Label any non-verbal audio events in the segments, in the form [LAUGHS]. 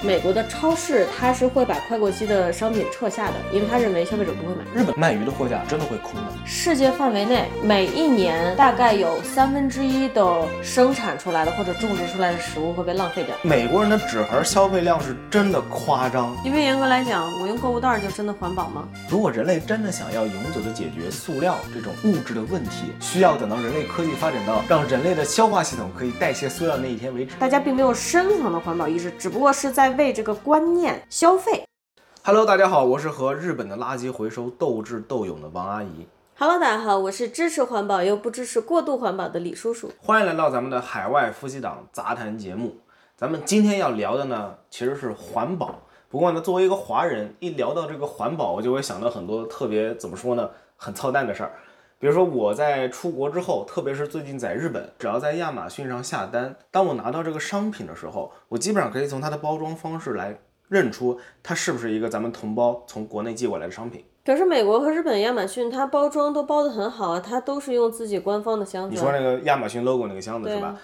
美国的超市它是会把快过期的商品撤下的，因为他认为消费者不会买。日本卖鱼的货架真的会空的。世界范围内，每一年大概有三分之一的生产出来的或者种植出来的食物会被浪费掉。美国人的纸盒消费量是真的夸张。因为严格来讲，我用购物袋就真的环保吗？如果人类真的想要永久的解决塑料这种物质的问题，需要等到人类科技发展到让人类的消化系统可以代谢塑料那一天为止。大家并没有深层的环保意识，只不过是在为这个观念消费。Hello，大家好，我是和日本的垃圾回收斗智斗勇的王阿姨，Hello，大家好，我是支持环保又不支持过度环保的李叔叔。欢迎来到咱们的海外夫妻档杂谈节目。咱们今天要聊的呢，其实是环保。不过呢，作为一个华人，一聊到这个环保，我就会想到很多特别怎么说呢，很操蛋的事儿。比如说我在出国之后，特别是最近在日本，只要在亚马逊上下单，当我拿到这个商品的时候，我基本上可以从它的包装方式来认出它是不是一个咱们同胞从国内寄过来的商品。可是美国和日本亚马逊它包装都包得很好啊，它都是用自己官方的箱子。你说那个亚马逊 logo 那个箱子是吧？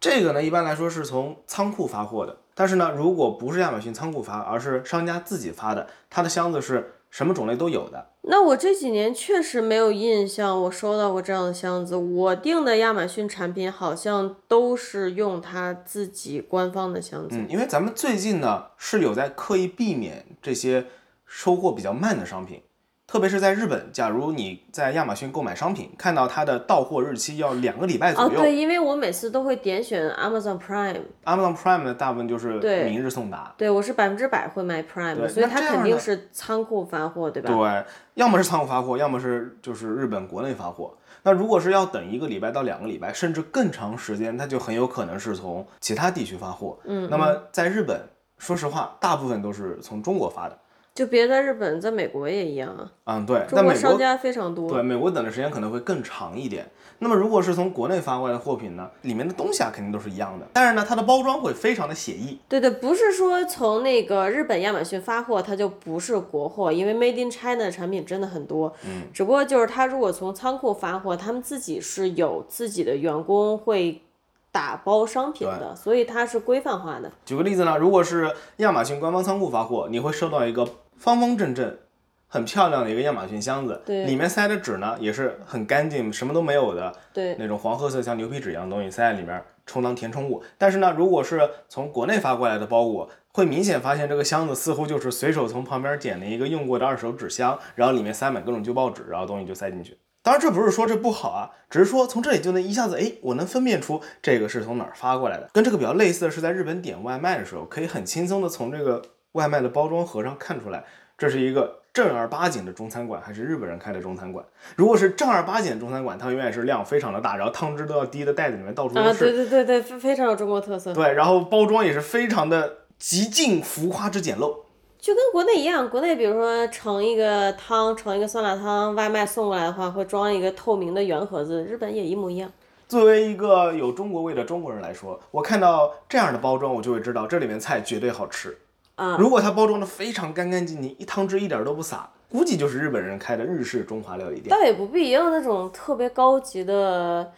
这个呢，一般来说是从仓库发货的。但是呢，如果不是亚马逊仓库发，而是商家自己发的，它的箱子是什么种类都有的。那我这几年确实没有印象，我收到过这样的箱子。我订的亚马逊产品好像都是用它自己官方的箱子。嗯，因为咱们最近呢是有在刻意避免这些收货比较慢的商品。特别是在日本，假如你在亚马逊购买商品，看到它的到货日期要两个礼拜左哦，右、对，因为我每次都会点选 Amazon Prime，a m a z o n Prime 的大部分就是对明日送达。对我是百分之百会买 Prime，所以它肯定是仓库发货，对吧？对，要么是仓库发货，要么是就是日本国内发货。那如果是要等一个礼拜到两个礼拜，甚至更长时间，它就很有可能是从其他地区发货。嗯，那么在日本，说实话，大部分都是从中国发的。就别在日本，在美国也一样啊。嗯，对，中国商家非常多。对美国等的时间可能会更长一点。那么如果是从国内发过来的货品呢，里面的东西啊肯定都是一样的，但是呢，它的包装会非常的写意。对对，不是说从那个日本亚马逊发货，它就不是国货，因为 Made in China 的产品真的很多。嗯，只不过就是它如果从仓库发货，他们自己是有自己的员工会打包商品的，所以它是规范化的。举个例子呢，如果是亚马逊官方仓库发货，你会收到一个方方正正、很漂亮的一个亚马逊箱子，对里面塞的纸呢也是很干净，什么都没有的，对那种黄褐色像牛皮纸一样的东西塞在里面，充当填充物。但是呢，如果是从国内发过来的包裹，会明显发现这个箱子似乎就是随手从旁边捡了一个用过的二手纸箱，然后里面塞满各种旧报纸，然后东西就塞进去。当然，这不是说这不好啊，只是说从这里就能一下子，哎，我能分辨出这个是从哪儿发过来的。跟这个比较类似的是，在日本点外卖的时候，可以很轻松的从这个外卖的包装盒上看出来，这是一个正儿八经的中餐馆还是日本人开的中餐馆。如果是正儿八经的中餐馆，它永远是量非常的大，然后汤汁都要滴的袋子里面到处都啊，是。对对对对，非非常有中国特色。对，然后包装也是非常的极尽浮夸之简陋。就跟国内一样，国内比如说盛一个汤，盛一个酸辣汤，外卖送过来的话会装一个透明的圆盒子，日本也一模一样。作为一个有中国味的中国人来说，我看到这样的包装，我就会知道这里面菜绝对好吃。啊如果它包装的非常干干净净，一汤汁一点都不洒，估计就是日本人开的日式中华料理店。倒也不必，也有那种特别高级的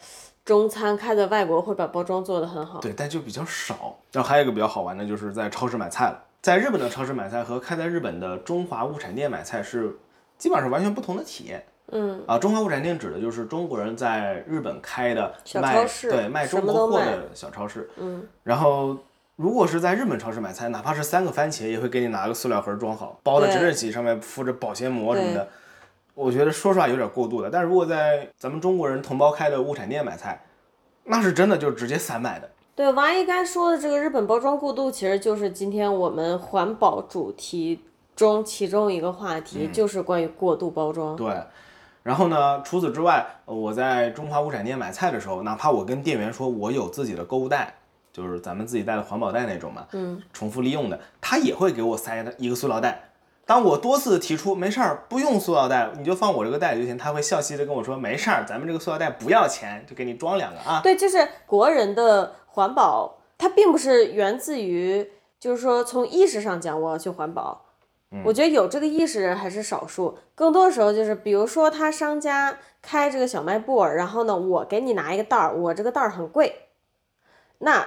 中餐开在外国会把包装做得很好。对，但就比较少。然后还有一个比较好玩的，就是在超市买菜了。在日本的超市买菜和开在日本的中华物产店买菜是基本上是完全不同的体验。嗯，啊，中华物产店指的就是中国人在日本开的小卖超市对卖中国货的小超市。嗯，然后如果是在日本超市买菜，哪怕是三个番茄，也会给你拿个塑料盒装好，包的整整齐齐，上面敷着保鲜膜什么的。我觉得说实话有点过度了。但如果在咱们中国人同胞开的物产店买菜，那是真的就直接散买的。对，王阿姨刚才说的这个日本包装过度，其实就是今天我们环保主题中其中一个话题，就是关于过度包装。对，然后呢，除此之外，呃我在中华物产店买菜的时候，哪怕我跟店员说我有自己的购物袋，就是咱们自己带的环保袋那种嘛，嗯，重复利用的，他也会给我塞的一个塑料袋。当我多次提出没事儿，不用塑料袋，你就放我这个袋里就行，他会笑嘻嘻的跟我说没事儿，咱们这个塑料袋不要钱，就给你装两个啊。对，就是国人的环保，它并不是源自于，就是说从意识上讲我要去环保。我觉得有这个意识人还是少数，更多的时候就是，比如说他商家开这个小卖部，然后呢，我给你拿一个袋儿，我这个袋儿很贵，那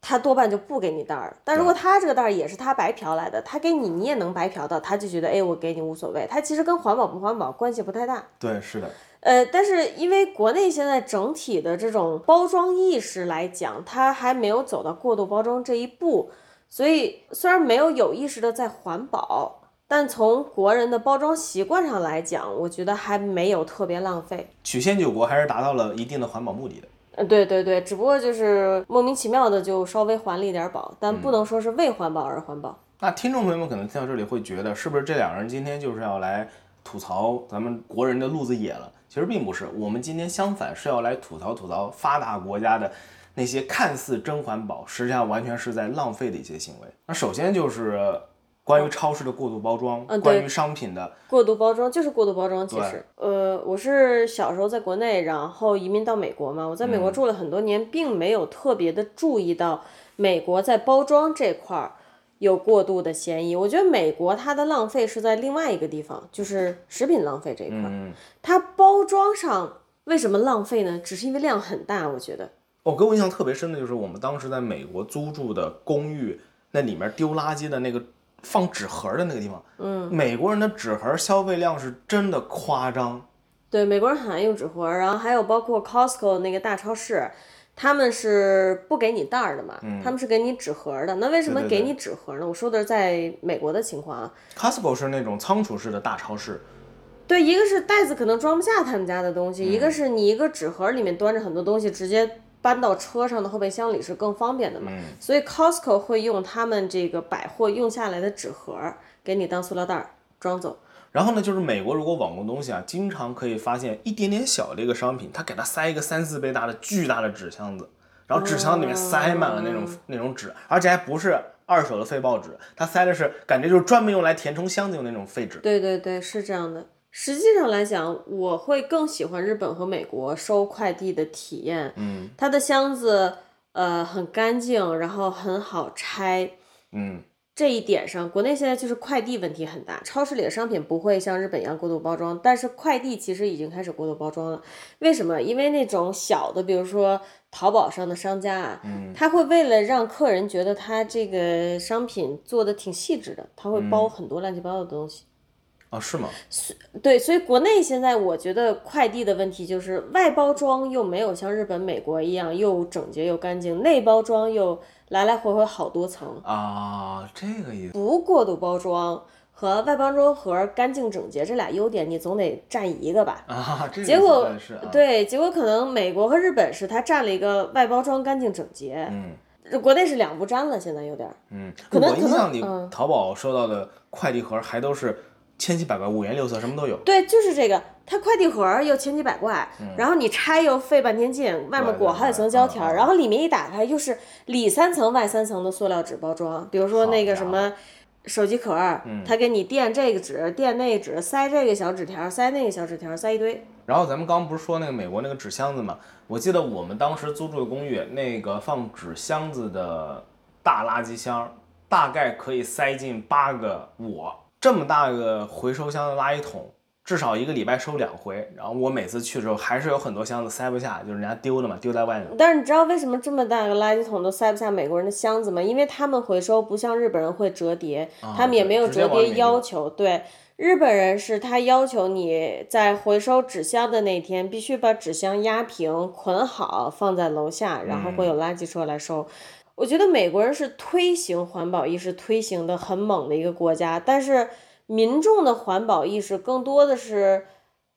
他多半就不给你袋儿。但如果他这个袋儿也是他白嫖来的，他给你你也能白嫖到，他就觉得哎，我给你无所谓。他其实跟环保不环保关系不太大。对，是的。呃，但是因为国内现在整体的这种包装意识来讲，它还没有走到过度包装这一步，所以虽然没有有意识的在环保，但从国人的包装习惯上来讲，我觉得还没有特别浪费。曲线救国还是达到了一定的环保目的的。嗯，对对对，只不过就是莫名其妙的就稍微还了一点保，但不能说是为环保而环保。那听众朋友们可能听到这里会觉得，是不是这两个人今天就是要来吐槽咱们国人的路子野了？其实并不是，我们今天相反是要来吐槽吐槽发达国家的那些看似真环保，实际上完全是在浪费的一些行为。那首先就是关于超市的过度包装，关于商品的过度包装，就是过度包装。其实，呃，我是小时候在国内，然后移民到美国嘛，我在美国住了很多年，并没有特别的注意到美国在包装这块儿。有过度的嫌疑，我觉得美国它的浪费是在另外一个地方，就是食品浪费这一块。嗯，它包装上为什么浪费呢？只是因为量很大，我觉得。我给我印象特别深的就是我们当时在美国租住的公寓，那里面丢垃圾的那个放纸盒的那个地方。嗯，美国人的纸盒消费量是真的夸张。对，美国人很爱用纸盒，然后还有包括 Costco 那个大超市。他们是不给你袋儿的嘛？他们是给你纸盒的。那为什么给你纸盒呢？我说的是在美国的情况啊。Costco 是那种仓储式的大超市。对，一个是袋子可能装不下他们家的东西，一个是你一个纸盒里面端着很多东西，直接搬到车上的后备箱里是更方便的嘛。所以 Costco 会用他们这个百货用下来的纸盒给你当塑料袋儿装走。然后呢，就是美国如果网购东西啊，经常可以发现一点点小的一个商品，他给它塞一个三四倍大的巨大的纸箱子，然后纸箱里面塞满了那种那种纸，而且还不是二手的废报纸，它塞的是感觉就是专门用来填充箱子用那种废纸。对对对，是这样的。实际上来讲，我会更喜欢日本和美国收快递的体验。嗯，它的箱子呃很干净，然后很好拆。嗯。这一点上，国内现在就是快递问题很大。超市里的商品不会像日本一样过度包装，但是快递其实已经开始过度包装了。为什么？因为那种小的，比如说淘宝上的商家啊，他会为了让客人觉得他这个商品做的挺细致的，他会包很多乱七八糟的东西。啊，是吗？是，对，所以国内现在我觉得快递的问题就是外包装又没有像日本、美国一样又整洁又干净，内包装又来来回回好多层啊，这个意思。不过度包装和外包装盒干净整洁这俩优点，你总得占一个吧？啊，结果对，结果可能美国和日本是它占了一个外包装干净整洁，嗯，国内是两不沾了，现在有点，嗯，可能印象里淘宝收到的快递盒还都是。千奇百怪，五颜六色，什么都有。对，就是这个，它快递盒又千奇百怪，然后你拆又费半天劲，外面裹好几层胶条，然后里面一打开又是里三层外三层的塑料纸包装。比如说那个什么手机壳，它给你垫这个纸，垫那个纸，塞这个小纸条，塞那个小纸条，塞一堆。然后咱们刚不是说那个美国那个纸箱子嘛？我记得我们当时租住的公寓，那个放纸箱子的大垃圾箱，大概可以塞进八个我。这么大个回收箱的垃圾桶，至少一个礼拜收两回。然后我每次去的时候，还是有很多箱子塞不下，就是人家丢的嘛，丢在外面。但是你知道为什么这么大个垃圾桶都塞不下美国人的箱子吗？因为他们回收不像日本人会折叠，他们也没有折叠要求。对，日本人是他要求你在回收纸箱的那天，必须把纸箱压平、捆好，放在楼下，然后会有垃圾车来收。我觉得美国人是推行环保意识推行的很猛的一个国家，但是民众的环保意识更多的是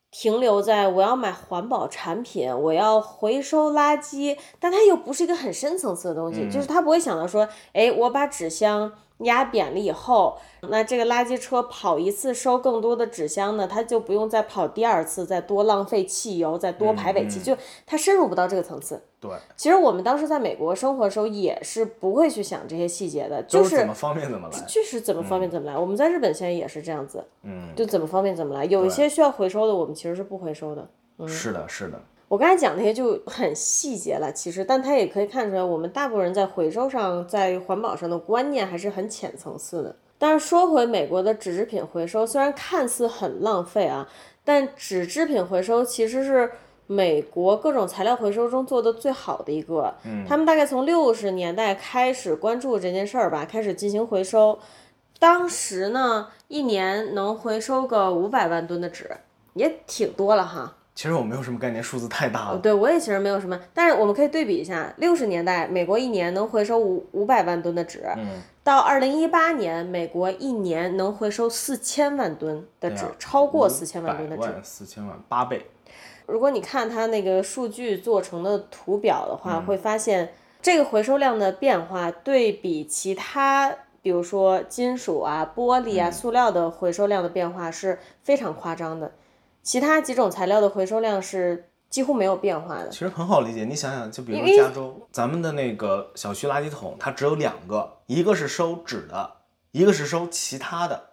停留在我要买环保产品，我要回收垃圾，但它又不是一个很深层次的东西，就是他不会想到说，哎，我把纸箱压扁了以后，那这个垃圾车跑一次收更多的纸箱呢，他就不用再跑第二次，再多浪费汽油，再多排尾气，就他深入不到这个层次。对，其实我们当时在美国生活的时候也是不会去想这些细节的，就是怎么方便怎么来，就是怎么方便怎么来。我们在日本现在也是这样子，嗯，就怎么方便怎么来。有一些需要回收的，我们其实是不回收的。是的，是的。我刚才讲那些就很细节了，其实，但它也可以看出来，我们大部分人在回收上，在环保上的观念还是很浅层次的。但是说回美国的纸制品回收，虽然看似很浪费啊，但纸制品回收其实是。美国各种材料回收中做的最好的一个。嗯，他们大概从六十年代开始关注这件事儿吧，开始进行回收。当时呢，一年能回收个五百万吨的纸，也挺多了哈。其实我没有什么概念，数字太大了。对我也其实没有什么，但是我们可以对比一下，六十年代美国一年能回收五五百万吨的纸，到二零一八年，美国一年能回收四千万吨的纸，超过四千万吨的纸，四千万八倍。如果你看它那个数据做成的图表的话，会发现这个回收量的变化，对比其他，比如说金属啊、玻璃啊、塑料的回收量的变化是非常夸张的。其他几种材料的回收量是几乎没有变化的。其实很好理解，你想想，就比如加州，咱们的那个小区垃圾桶，它只有两个，一个是收纸的，一个是收其他的。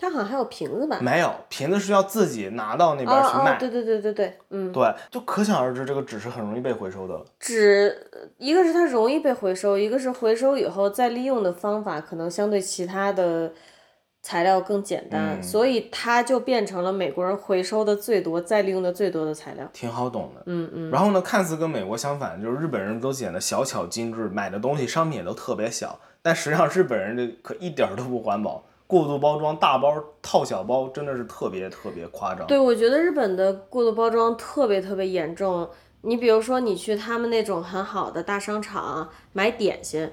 它好像还有瓶子吧？没有，瓶子是要自己拿到那边去卖。对对对对对，嗯，对，就可想而知，这个纸是很容易被回收的。纸，一个是它容易被回收，一个是回收以后再利用的方法可能相对其他的。材料更简单，所以它就变成了美国人回收的最多、再利用的最多的材料。挺好懂的，嗯嗯。然后呢，看似跟美国相反，就是日本人都显得小巧精致，买的东西商品也都特别小。但实际上，日本人这可一点都不环保，过度包装、大包套小包，真的是特别特别夸张。对，我觉得日本的过度包装特别特别严重。你比如说，你去他们那种很好的大商场买点心。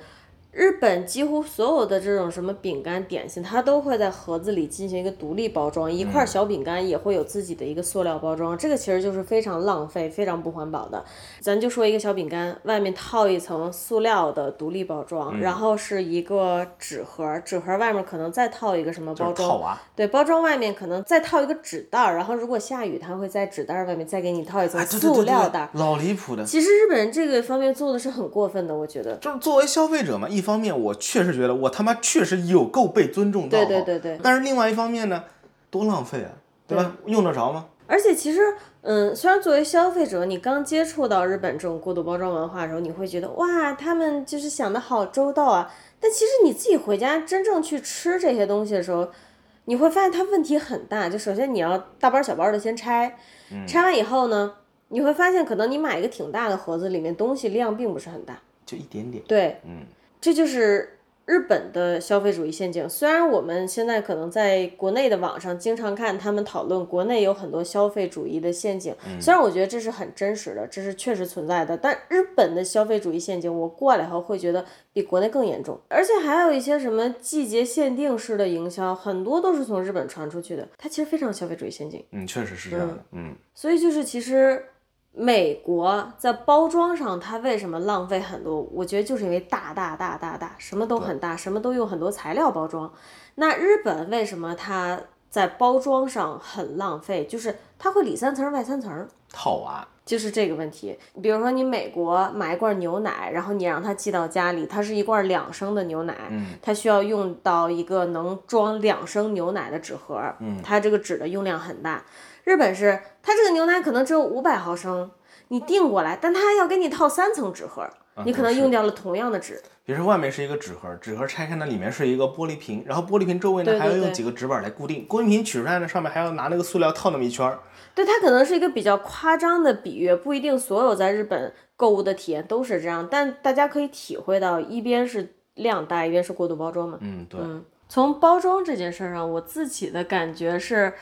日本几乎所有的这种什么饼干、点心，它都会在盒子里进行一个独立包装。一块小饼干也会有自己的一个塑料包装，这个其实就是非常浪费、非常不环保的。咱就说一个小饼干，外面套一层塑料的独立包装，然后是一个纸盒，纸盒外面可能再套一个什么包装？对，包装外面可能再套一个纸袋儿，然后如果下雨，它会在纸袋外面再给你套一层塑料袋。老离谱的。其实日本人这个方面做的是很过分的，我觉得。就是作为消费者嘛，一。方面我确实觉得我他妈确实有够被尊重到，对对对对。但是另外一方面呢，多浪费啊，对吧？用得着吗？而且其实，嗯，虽然作为消费者，你刚接触到日本这种过度包装文化的时候，你会觉得哇，他们就是想的好周到啊。但其实你自己回家真正去吃这些东西的时候，你会发现它问题很大。就首先你要大包小包的先拆，拆完以后呢，你会发现可能你买一个挺大的盒子，里面东西量并不是很大，就一点点。对，嗯。这就是日本的消费主义陷阱。虽然我们现在可能在国内的网上经常看他们讨论国内有很多消费主义的陷阱，虽然我觉得这是很真实的，这是确实存在的，但日本的消费主义陷阱，我过来后会觉得比国内更严重，而且还有一些什么季节限定式的营销，很多都是从日本传出去的，它其实非常消费主义陷阱。嗯，确实是这样的。嗯，所以就是其实。美国在包装上，它为什么浪费很多？我觉得就是因为大大大大大，什么都很大，什么都用很多材料包装。那日本为什么它在包装上很浪费？就是它会里三层外三层套娃，就是这个问题。比如说你美国买一罐牛奶，然后你让它寄到家里，它是一罐两升的牛奶，它需要用到一个能装两升牛奶的纸盒，它这个纸的用量很大。日本是它这个牛奶可能只有五百毫升，你订过来，但它要给你套三层纸盒，你可能用掉了同样的纸。比如说外面是一个纸盒，纸盒拆开呢，里面是一个玻璃瓶，然后玻璃瓶周围呢还要用几个纸板来固定，玻璃瓶取出来呢，上面还要拿那个塑料套那么一圈儿。对，它可能是一个比较夸张的比喻，不一定所有在日本购物的体验都是这样，但大家可以体会到，一边是量大，一边是过度包装嘛。嗯，对。嗯，从包装这件事上，我自己的感觉是。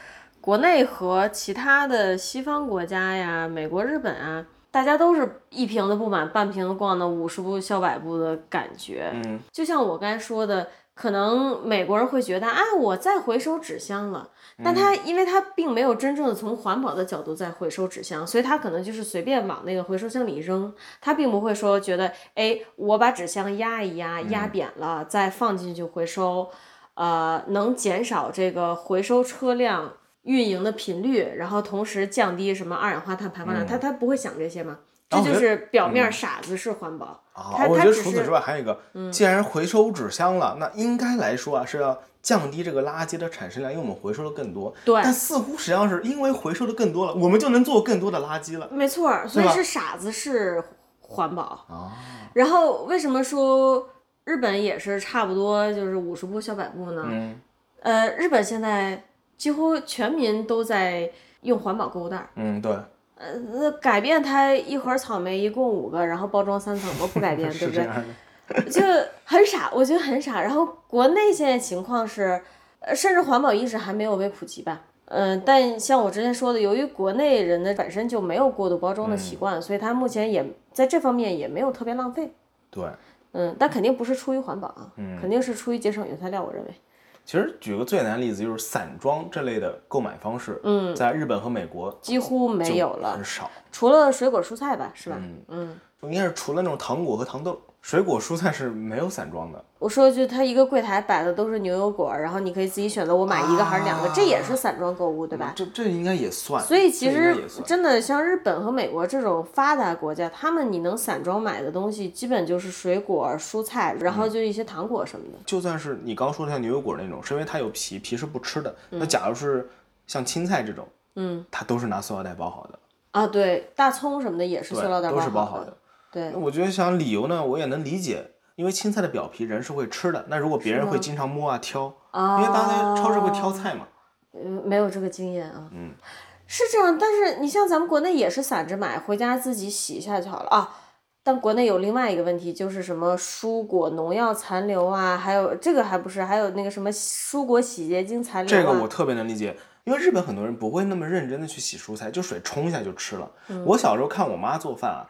国内和其他的西方国家呀，美国、日本啊，大家都是一瓶子不满，半瓶子逛的五十步笑百步的感觉。嗯，就像我刚才说的，可能美国人会觉得啊，我在回收纸箱了，但他因为他并没有真正的从环保的角度在回收纸箱，所以他可能就是随便往那个回收箱里扔，他并不会说觉得，哎，我把纸箱压一压，压扁了再放进去回收，呃，能减少这个回收车辆。运营的频率，然后同时降低什么二氧化碳排放量，他他不会想这些吗？这就是表面傻子式环保。啊，我觉得除此之外还有一个，既然回收纸箱了，那应该来说啊是要降低这个垃圾的产生量，因为我们回收的更多。对。但似乎实际上是因为回收的更多了，我们就能做更多的垃圾了。没错，所以是傻子式环保。啊。然后为什么说日本也是差不多就是五十步笑百步呢？嗯。呃，日本现在。几乎全民都在用环保购物袋。嗯，对。呃，那改变它一盒草莓一共五个，然后包装三层我？不改变，[LAUGHS] 对不对？[LAUGHS] 就很傻，我觉得很傻。然后国内现在情况是，呃，甚至环保意识还没有被普及吧。嗯，但像我之前说的，由于国内人的本身就没有过度包装的习惯，所以他目前也在这方面也没有特别浪费。对，嗯，但肯定不是出于环保啊，肯定是出于节省原材料。我认为，其实举个最简单的例子，就是散装这类的购买方式，嗯，在日本和美国几乎没有了。很，少。除了水果蔬菜吧，是吧？嗯，应该是除了那种糖果和糖豆，水果蔬菜是没有散装的。我说一句，它一个柜台摆的都是牛油果，然后你可以自己选择我买一个还是两个，这也是散装购物，对吧？这这应该也算。所以其实真的像日本和美国这种发达国家，他们你能散装买的东西，基本就是水果、蔬菜，然后就一些糖果什么的。就算是你刚说的像牛油果那种，是因为它有皮，皮是不吃的。嗯那假如是像青菜这种，嗯，它都是拿塑料袋包好的，啊，对，大葱什么的也是塑料袋都是包好好的。对，我觉得想理由呢，我也能理解，因为青菜的表皮人是会吃的。那如果别人会经常摸啊挑，啊，因为大家超市会挑菜嘛，嗯，没有这个经验啊。嗯，是这样，但是你像咱们国内也是散着买，回家自己洗一下就好了啊。但国内有另外一个问题，就是什么蔬果农药残留啊，还有这个还不是，还有那个什么蔬果洗洁精残留啊。这个我特别能理解。因为日本很多人不会那么认真的去洗蔬菜，就水冲一下就吃了。嗯我小时候看我妈做饭啊，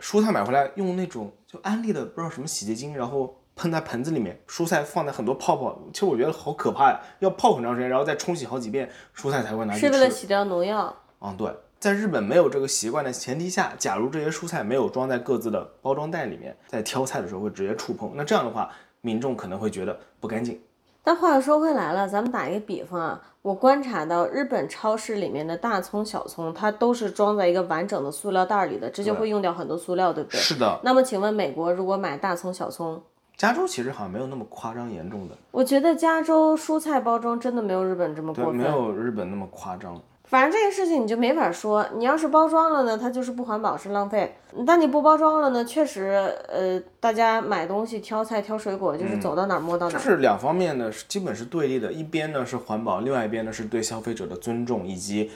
蔬菜买回来用那种就安利的不知道什么洗洁精，然后喷在盆子里面，蔬菜放在很多泡泡，其实我觉得好可怕呀，要泡很长时间，然后再冲洗好几遍，蔬菜才会拿去是为了。洗掉农药。嗯，对，在日本没有这个习惯的前提下，假如这些蔬菜没有装在各自的包装袋里面，在挑菜的时候会直接触碰，那这样的话，民众可能会觉得不干净。但话又说回来了，咱们打一个比方啊，我观察到日本超市里面的大葱、小葱，它都是装在一个完整的塑料袋里的，这就会用掉很多塑料，对不对？是的，那么请问美国如果买大葱、小葱，加州其实好像没有那么夸张严重的，我觉得加州蔬菜包装真的没有日本这么对，过分。没有日本那么夸张。反正这个事情你就没法说，你要是包装了呢，它就是不环保，是浪费；但你不包装了呢，确实，呃，大家买东西挑菜挑水果就是走到哪儿摸到哪儿。就是两方面呢，是基本是对立的。一边呢是环保，另外一边呢是对消费者的尊重以及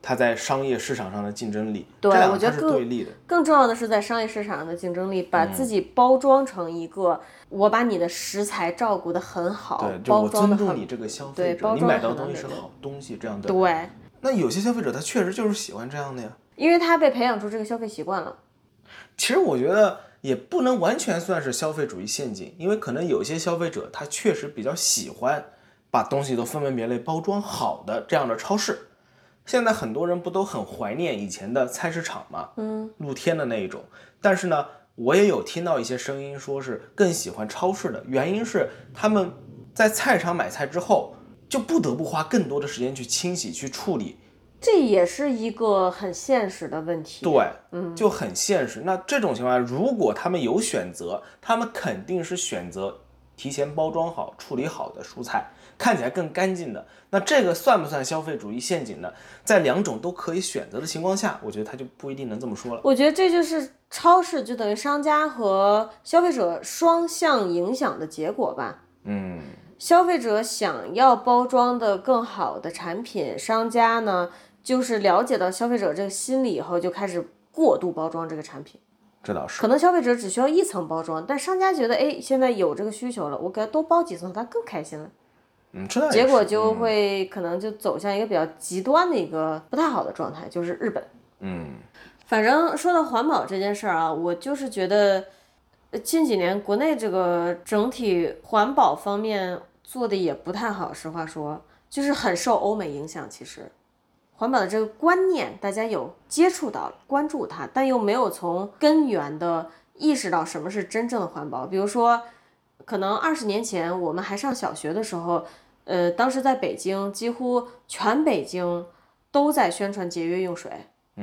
它在商业市场上的竞争力。对我觉得更对立的。更重要的是在商业市场上的竞争力，把自己包装成一个，我把你的食材照顾得很好对，，我尊重你这个消费者，你买到东西是好东西，这样的。对，那有些消费者他确实就是喜欢这样的呀。因为他被培养出这个消费习惯了。其实我觉得也不能完全算是消费主义陷阱，因为可能有些消费者他确实比较喜欢把东西都分门别类包装好的这样的超市。现在很多人不都很怀念以前的菜市场吗？嗯，露天的那一种。但是呢，我也有听到一些声音，说是更喜欢超市的，原因是他们在菜场买菜之后，就不得不花更多的时间去清洗、去处理，这也是一个很现实的问题。对，嗯，就很现实。那这种情况下，如果他们有选择，他们肯定是选择提前包装好、处理好的蔬菜，看起来更干净的。那这个算不算消费主义陷阱呢？在两种都可以选择的情况下，我觉得他就不一定能这么说了。我觉得这就是超市就等于商家和消费者双向影响的结果吧。嗯，消费者想要包装的更好的产品，商家呢就是了解到消费者这个心理以后，就开始过度包装这个产品。这倒是。可能消费者只需要一层包装，但商家觉得，哎，现在有这个需求了，我给他多包几层，他更开心了。嗯，这倒也结果就会可能就走向一个比较极端的一个不太好的状态，就是日本。嗯，反正说到环保这件事儿啊，我就是觉得呃近几年国内这个整体环保方面做的也不太好，实话说，就是很受欧美影响。其实，环保的这个观念大家有接触到、关注它，但又没有从根源的意识到什么是真正的环保。比如说，可能二十年前我们还上小学的时候，呃，当时在北京，几乎全北京都在宣传节约用水。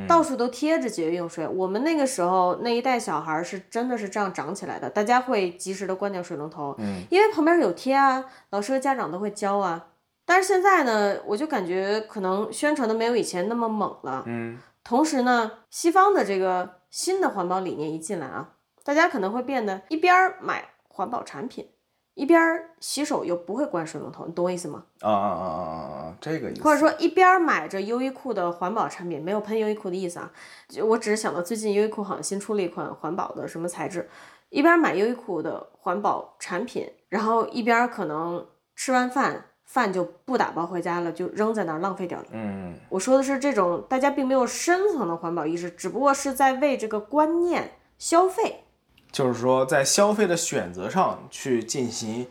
到处都贴着节约用水。我们那个时候那一代小孩儿是真的是这样长起来的，大家会及时的关掉水龙头，嗯，因为旁边有贴啊，老师和家长都会教啊。但是现在呢，我就感觉可能宣传的没有以前那么猛了，嗯，同时呢，西方的这个新的环保理念一进来啊，大家可能会变得一边儿买环保产品，一边儿洗手又不会关水龙头，你懂我意思吗？啊啊啊啊啊啊！这个意思。或者说一边儿买着优衣库的环保产品，没有喷优衣库的意思啊，就我只是想到最近优衣库好像新出了一款环保的什么材质，一边儿买优衣库的环保产品，然后一边儿可能吃完饭饭就不打包回家了，就扔在那儿浪费掉了。嗯，我说的是这种大家并没有深层的环保意识，只不过是在为这个观念消费。就是说在消费的选择上去进行，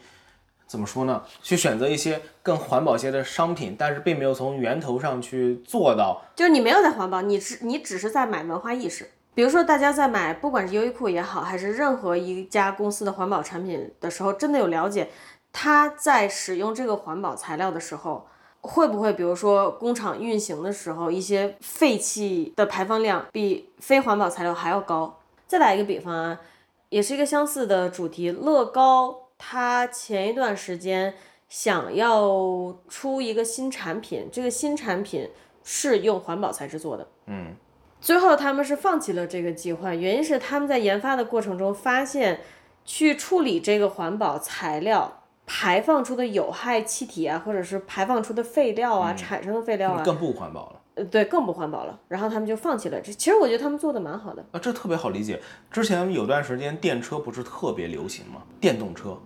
怎么说呢？去选择一些更环保些的商品，但是并没有从源头上去做到。就是你没有在环保，你只你只是在买文化意识。比如说，大家在买不管是优衣库也好，还是任何一家公司的环保产品的时候，真的有了解他在使用这个环保材料的时候，会不会比如说工厂运行的时候，一些废气的排放量比非环保材料还要高？再打一个比方啊，也是一个相似的主题，乐高它前一段时间想要出一个新产品，这个新产品是用环保材质做的。嗯，最后他们是放弃了这个计划，原因是他们在研发的过程中发现，去处理这个环保材料排放出的有害气体啊，或者是排放出的废料啊，产生的废料啊，更不环保了。呃，对，更不环保了。然后他们就放弃了这。其实我觉得他们做的蛮好的。啊，这特别好理解。之前有段时间电车不是特别流行吗？电动车、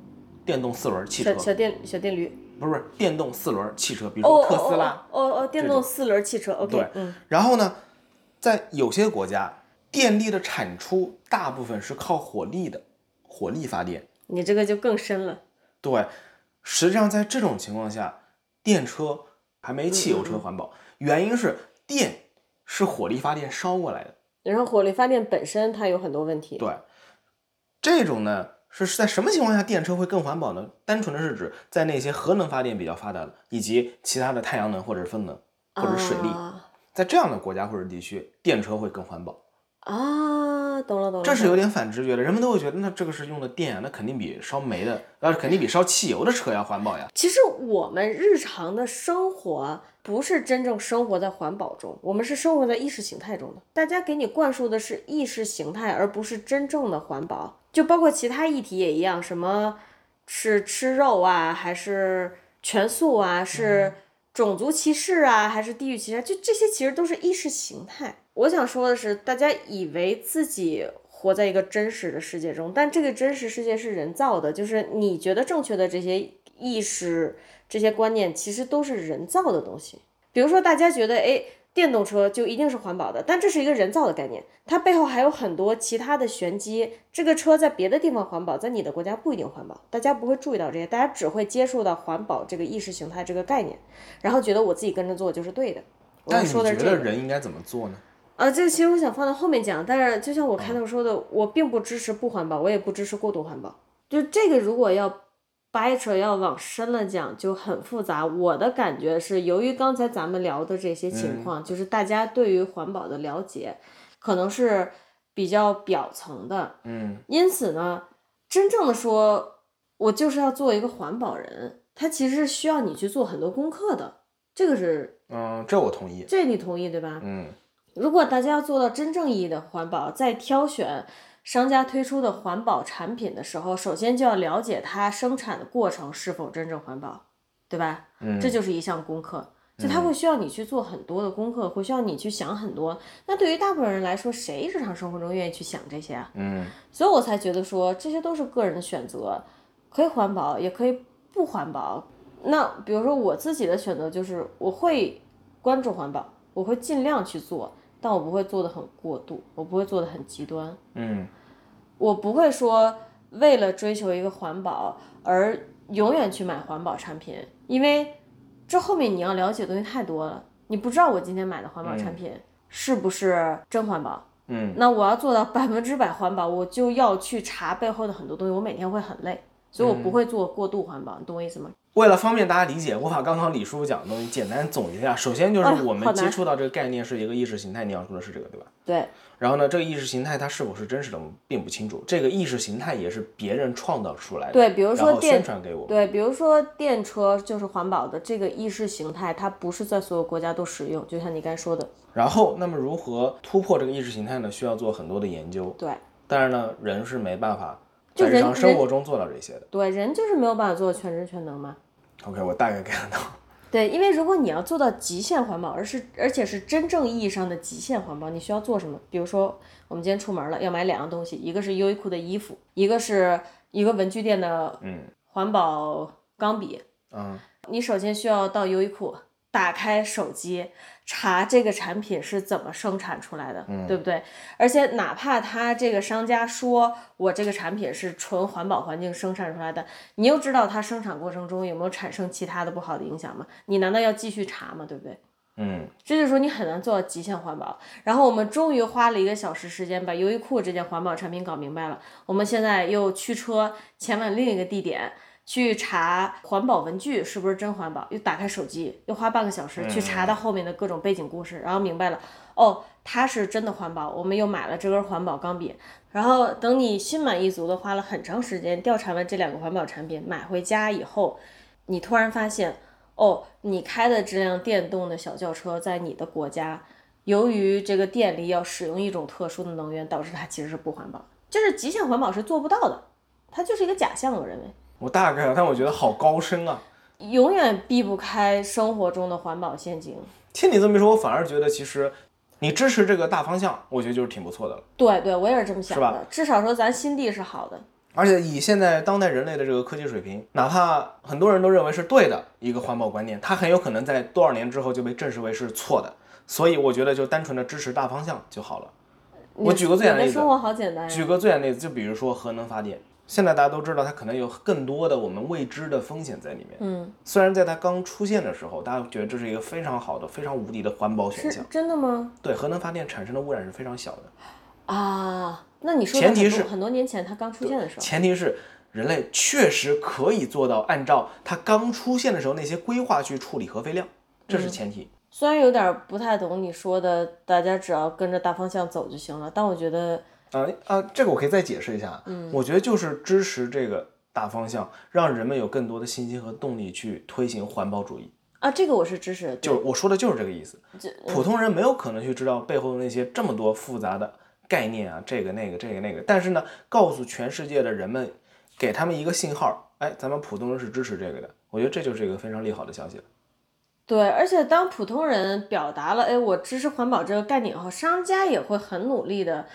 电动四轮汽车小，小电小电驴，不是不是电动四轮汽车，比如特斯拉。哦哦哦，电动四轮汽车，OK，对嗯，然后呢，在有些国家，电力的产出大部分是靠火力的，火力发电。你这个就更深了。对，实际上在这种情况下，电车还没汽油车环保，原因是电是火力发电烧过来的。然后火力发电本身它有很多问题。对，这种呢是在什么情况下电车会更环保呢？单纯的是指在那些核能发电比较发达的，以及其他的太阳能或者是风能或者水力，啊在这样的国家或者地区，电车会更环保。啊，懂了懂了。这是有点反直觉的，人们都会觉得那这个是用的电啊，那肯定比烧煤的，呃，肯定比烧汽油的车要环保呀。其实我们日常的生活不是真正生活在环保中，我们是生活在意识形态中的。大家给你灌输的是意识形态，而不是真正的环保。就包括其他议题也一样，什么是吃肉啊，还是全素啊，是种族歧视啊，还是地域歧视？就这些其实都是意识形态。我想说的是，大家以为自己活在一个真实的世界中，但这个真实世界是人造的，就是你觉得正确的这些意识、这些观念，其实都是人造的东西。比如说，大家觉得，哎，电动车就一定是环保的，但这是一个人造的概念，它背后还有很多其他的玄机。这个车在别的地方环保，在你的国家不一定环保，大家不会注意到这些，大家只会接触到环保这个意识形态这个概念，然后觉得我自己跟着做就是对的。那你觉得说的是这个。人应该怎么做呢？啊，这个其实我想放到后面讲，但是就像我开头说的，我并不支持不环保，我也不支持过度环保。就这个如果要掰扯要往深了讲，就很复杂。我的感觉是，由于刚才咱们聊的这些情况，就是大家对于环保的了解可能是比较表层的，嗯，因此呢，真正的说，我就是要做一个环保人，他其实是需要你去做很多功课的。这个是，嗯，这我同意。这你同意对吧？嗯，如果大家要做到真正意义的环保，在挑选商家推出的环保产品的时候，首先就要了解它生产的过程是否真正环保，对吧？嗯这就是一项功课。就它会需要你去做很多的功课，会需要你去想很多。那对于大部分人来说，谁日常生活中愿意去想这些啊？嗯，所以我才觉得说这些都是个人的选择，可以环保，也可以不环保。那比如说我自己的选择就是，我会关注环保，我会尽量去做，但我不会做的很过度，我不会做的很极端。嗯，我不会说为了追求一个环保而永远去买环保产品，因为这后面你要了解的东西太多了，你不知道我今天买的环保产品是不是真环保。嗯，那我要做到百分之百环保，我就要去查背后的很多东西，我每天会很累，所以我不会做过度环保，你懂我意思吗？为了方便大家理解，我把刚刚李叔讲的东西简单总结一下。首先就是啊我们接触到这个概念是一个意识形态，你要说的是这个对吧？对，然后呢，这个意识形态它是否是真实的，我们并不清楚。这个意识形态也是别人创造出来的，对比如说电宣传给我。对，比如说电车就是环保的这个意识形态，它不是在所有国家都使用，就像你刚才说的，然后，那么如何突破这个意识形态呢？需要做很多的研究。对，但是呢，人是没办法就日常生活中做到这些的。对人就是没有办法做到全知全能嘛。OK，我大概 get 到。[LAUGHS] 对，因为如果你要做到极限环保，而是而且是真正意义上的极限环保，你需要做什么？比如说，我们今天出门了，要买两样东西，一个是优衣库的衣服，一个是一个文具店的嗯环保钢笔。嗯，你首先需要到优衣库，打开手机查这个产品是怎么生产出来的，对不对？而且哪怕他这个商家说我这个产品是纯环保环境生产出来的，你又知道它生产过程中有没有产生其他的不好的影响吗？你难道要继续查吗？对不对？嗯，这就是说你很难做到极限环保。然后我们终于花了一个小时时间把优衣库这件环保产品搞明白了。我们现在又驱车前往另一个地点去查环保文具是不是真环保，又打开手机，又花半个小时去查它后面的各种背景故事，然后明白了，哦，它是真的环保。我们又买了这根环保钢笔。然后等你心满意足的花了很长时间调查完这两个环保产品，买回家以后，你突然发现。哦，你开的这辆电动的小轿车在你的国家，由于这个电力要使用一种特殊的能源，导致它其实是不环保，就是极限环保是做不到的，它就是一个假象。我认为我大概，但我觉得好高深啊。永远避不开生活中的环保陷阱。听你这么一说，我反而觉得其实你支持这个大方向，我觉得就是挺不错的了。对对，我也是这么想是吧的。至少说咱心地是好的。而且以现在当代人类的这个科技水平，哪怕很多人都认为是对的一个环保观念，它很有可能在多少年之后就被证实为是错的。所以我觉得就单纯的支持大方向就好了。我举个最简单的例子生，活好简单。举个最简单的例子，就比如说核能发电，现在大家都知道它可能有更多的我们未知的风险在里面。嗯，虽然在它刚出现的时候，大家觉得这是一个非常好的、非常无敌的环保选是项，真的吗？对核能发电产生的污染是非常小的。啊，那你说前提是很多年前它刚出现的时候，前提是人类确实可以做到按照它刚出现的时候那些规划去处理核废料，这是前提。虽然有点不太懂你说的，大家只要跟着大方向走就行了，但我觉得啊啊，这个我可以再解释一下。嗯，我觉得就是支持这个大方向，让人们有更多的信心和动力去推行环保主义。啊，这个我是支持的。就是我说的就是这个意思。这普通人没有可能去知道背后的那些这么多复杂的概念啊，这个那个这个那个。但是呢，告诉全世界的人们，给他们一个信号，哎，咱们普通人是支持这个的。我觉得这就是一个非常利好的消息了。对，而且当普通人表达了“哎，我支持环保”这个概念以后，商家也会很努力的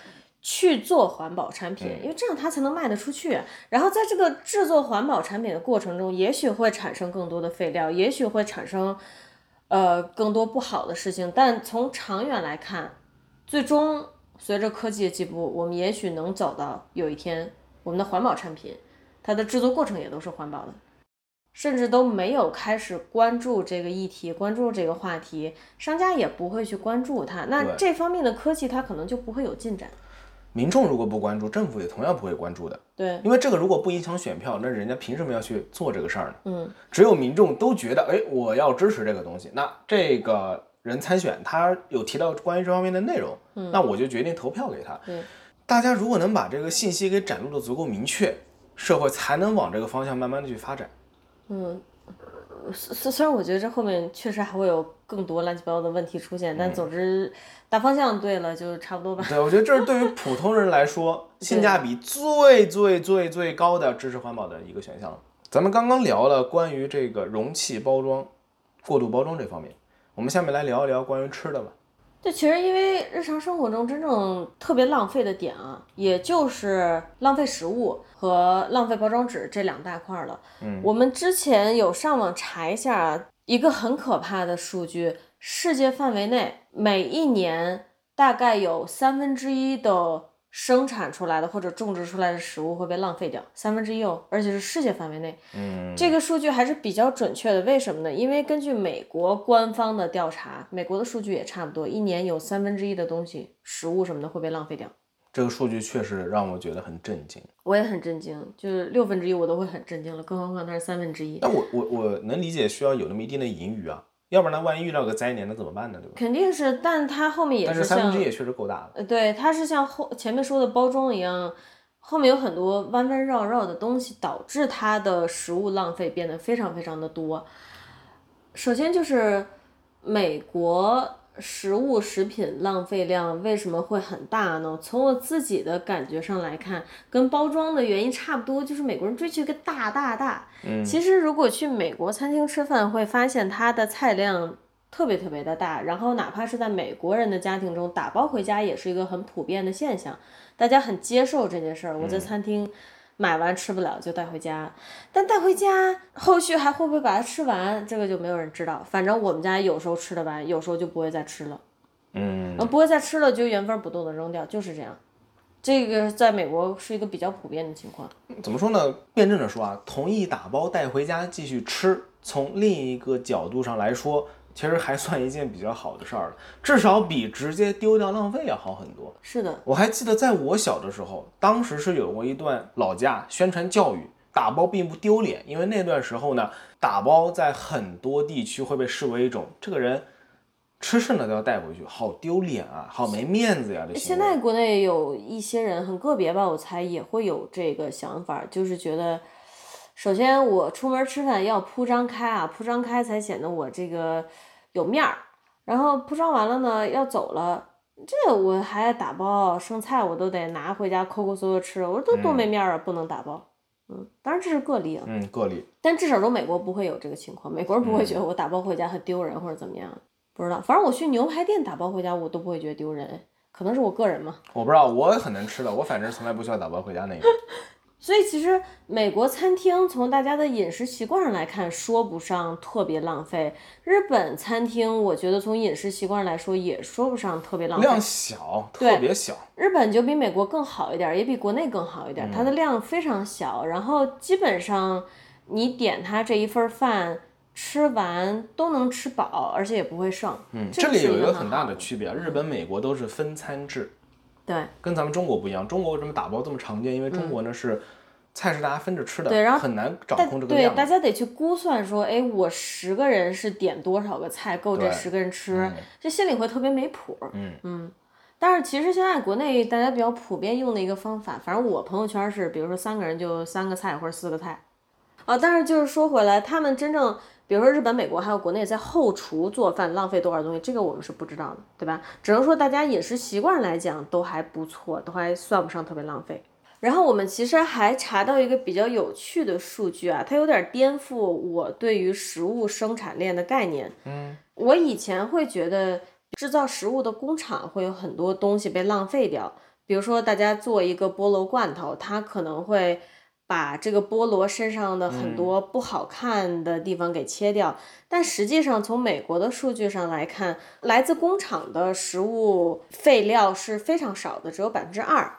去做环保产品，因为这样它才能卖得出去。然后在这个制作环保产品的过程中，也许会产生更多的废料，也许会产生呃更多不好的事情，但从长远来看，最终随着科技的进步，我们也许能走到有一天，我们的环保产品它的制作过程也都是环保的。甚至都没有开始关注这个议题，关注这个话题，商家也不会去关注它。那这方面的科技，它可能就不会有进展。民众如果不关注，政府也同样不会关注的。对，因为这个如果不影响选票，那人家凭什么要去做这个事儿呢？嗯，只有民众都觉得，哎，我要支持这个东西，那这个人参选，他有提到关于这方面的内容，那我就决定投票给他。对，大家如果能把这个信息给展露的足够明确，社会才能往这个方向慢慢的去发展。嗯，虽虽然我觉得这后面确实还会有更多乱七八糟的问题出现，但总之大方向对了就差不多吧。对，我觉得这是对于普通人来说，[LAUGHS] 性价比最最最最高的支持环保的一个选项了。咱们刚刚聊了关于这个容器包装、过度包装这方面，我们下面来聊一聊关于吃的吧。对，其实因为日常生活中真正特别浪费的点啊，也就是浪费食物和浪费包装纸这两大块儿了。嗯，我们之前有上网查一下一个很可怕的数据，世界范围内每一年大概有三分之一的生产出来的或者种植出来的食物会被浪费掉，三分之一哦，而且是世界范围内。嗯，这个数据还是比较准确的，为什么呢？因为根据美国官方的调查，美国的数据也差不多，一年有三分之一的东西，食物什么的会被浪费掉。这个数据确实让我觉得很震惊。我也很震惊，就是六分之一我都会很震惊了，更何况它是三分之一，但我我我能理解需要有那么一定的盈余啊，要不然呢，万一遇到个灾年，那怎么办呢？对吧？肯定是，但它后面也但是三分之一也确实够大对，它是像后前面说的包装一样，后面有很多弯弯绕绕的东西，导致它的食物浪费变得非常非常的多。首先就是美国食物食品浪费量为什么会很大呢？从我自己的感觉上来看，跟包装的原因差不多，就是美国人追求一个大大大。嗯，其实如果去美国餐厅吃饭，会发现它的菜量特别特别的大，然后哪怕是在美国人的家庭中，打包回家也是一个很普遍的现象，大家很接受这件事儿。我在餐厅。买完吃不了就带回家，但带回家后续还会不会把它吃完，这个就没有人知道。反正我们家有时候吃得完，有时候就不会再吃了。嗯，不会再吃了就原封不动的扔掉，就是这样。这个在美国是一个比较普遍的情况。怎么说呢？辩证着说啊，同意打包带回家继续吃。从另一个角度上来说。其实还算一件比较好的事儿了，至少比直接丢掉浪费要好很多。是的，我还记得在我小的时候，当时是有过一段老家宣传教育，打包并不丢脸，因为那段时候呢，打包在很多地区会被视为一种这个人吃剩了都要带回去，好丢脸啊，好没面子呀。这现在国内有一些人很个别吧，我猜也会有这个想法，就是觉得。首先，我出门吃饭要铺张开啊，铺张开才显得我这个有面儿。然后铺张完了呢，要走了，这我还打包剩菜，我都得拿回家抠抠搜搜吃。我说都多没面儿啊，不能打包。嗯，当然这是个例啊。嗯，个例。但至少说美国不会有这个情况，美国人不会觉得我打包回家很丢人或者怎么样。不知道，反正我去牛排店打包回家，我都不会觉得丢人。可能是我个人嘛。我不知道，我很能吃的，我反正从来不需要打包回家那个。所以其实美国餐厅从大家的饮食习惯上来看，说不上特别浪费。日本餐厅，我觉得从饮食习惯来说，也说不上特别浪费。量小，特别小。日本就比美国更好一点，也比国内更好一点。它的量非常小，然后基本上你点它这一份饭，吃完都能吃饱，而且也不会剩。嗯，这里有一个很大的区别，日本、美国都是分餐制。对，跟咱们中国不一样。中国为什么打包这么常见？因为中国呢是菜是大家分着吃的，对，然后很难掌控这个量。对，大家得去估算说，哎，我十个人是点多少个菜够这十个人吃，这心里会特别没谱。嗯嗯。但是其实现在国内大家比较普遍用的一个方法，反正我朋友圈是，比如说三个人就三个菜或者四个菜。啊，但是就是说回来，他们真正。比如说日本、美国还有国内在后厨做饭浪费多少东西，这个我们是不知道的，对吧？只能说大家饮食习惯来讲都还不错，都还算不上特别浪费。然后我们其实还查到一个比较有趣的数据啊，它有点颠覆我对于食物生产链的概念。嗯，我以前会觉得制造食物的工厂会有很多东西被浪费掉，比如说大家做一个菠萝罐头，它可能会。把这个菠萝身上的很多不好看的地方给切掉，但实际上从美国的数据上来看，来自工厂的食物废料是非常少的，只有百分之二，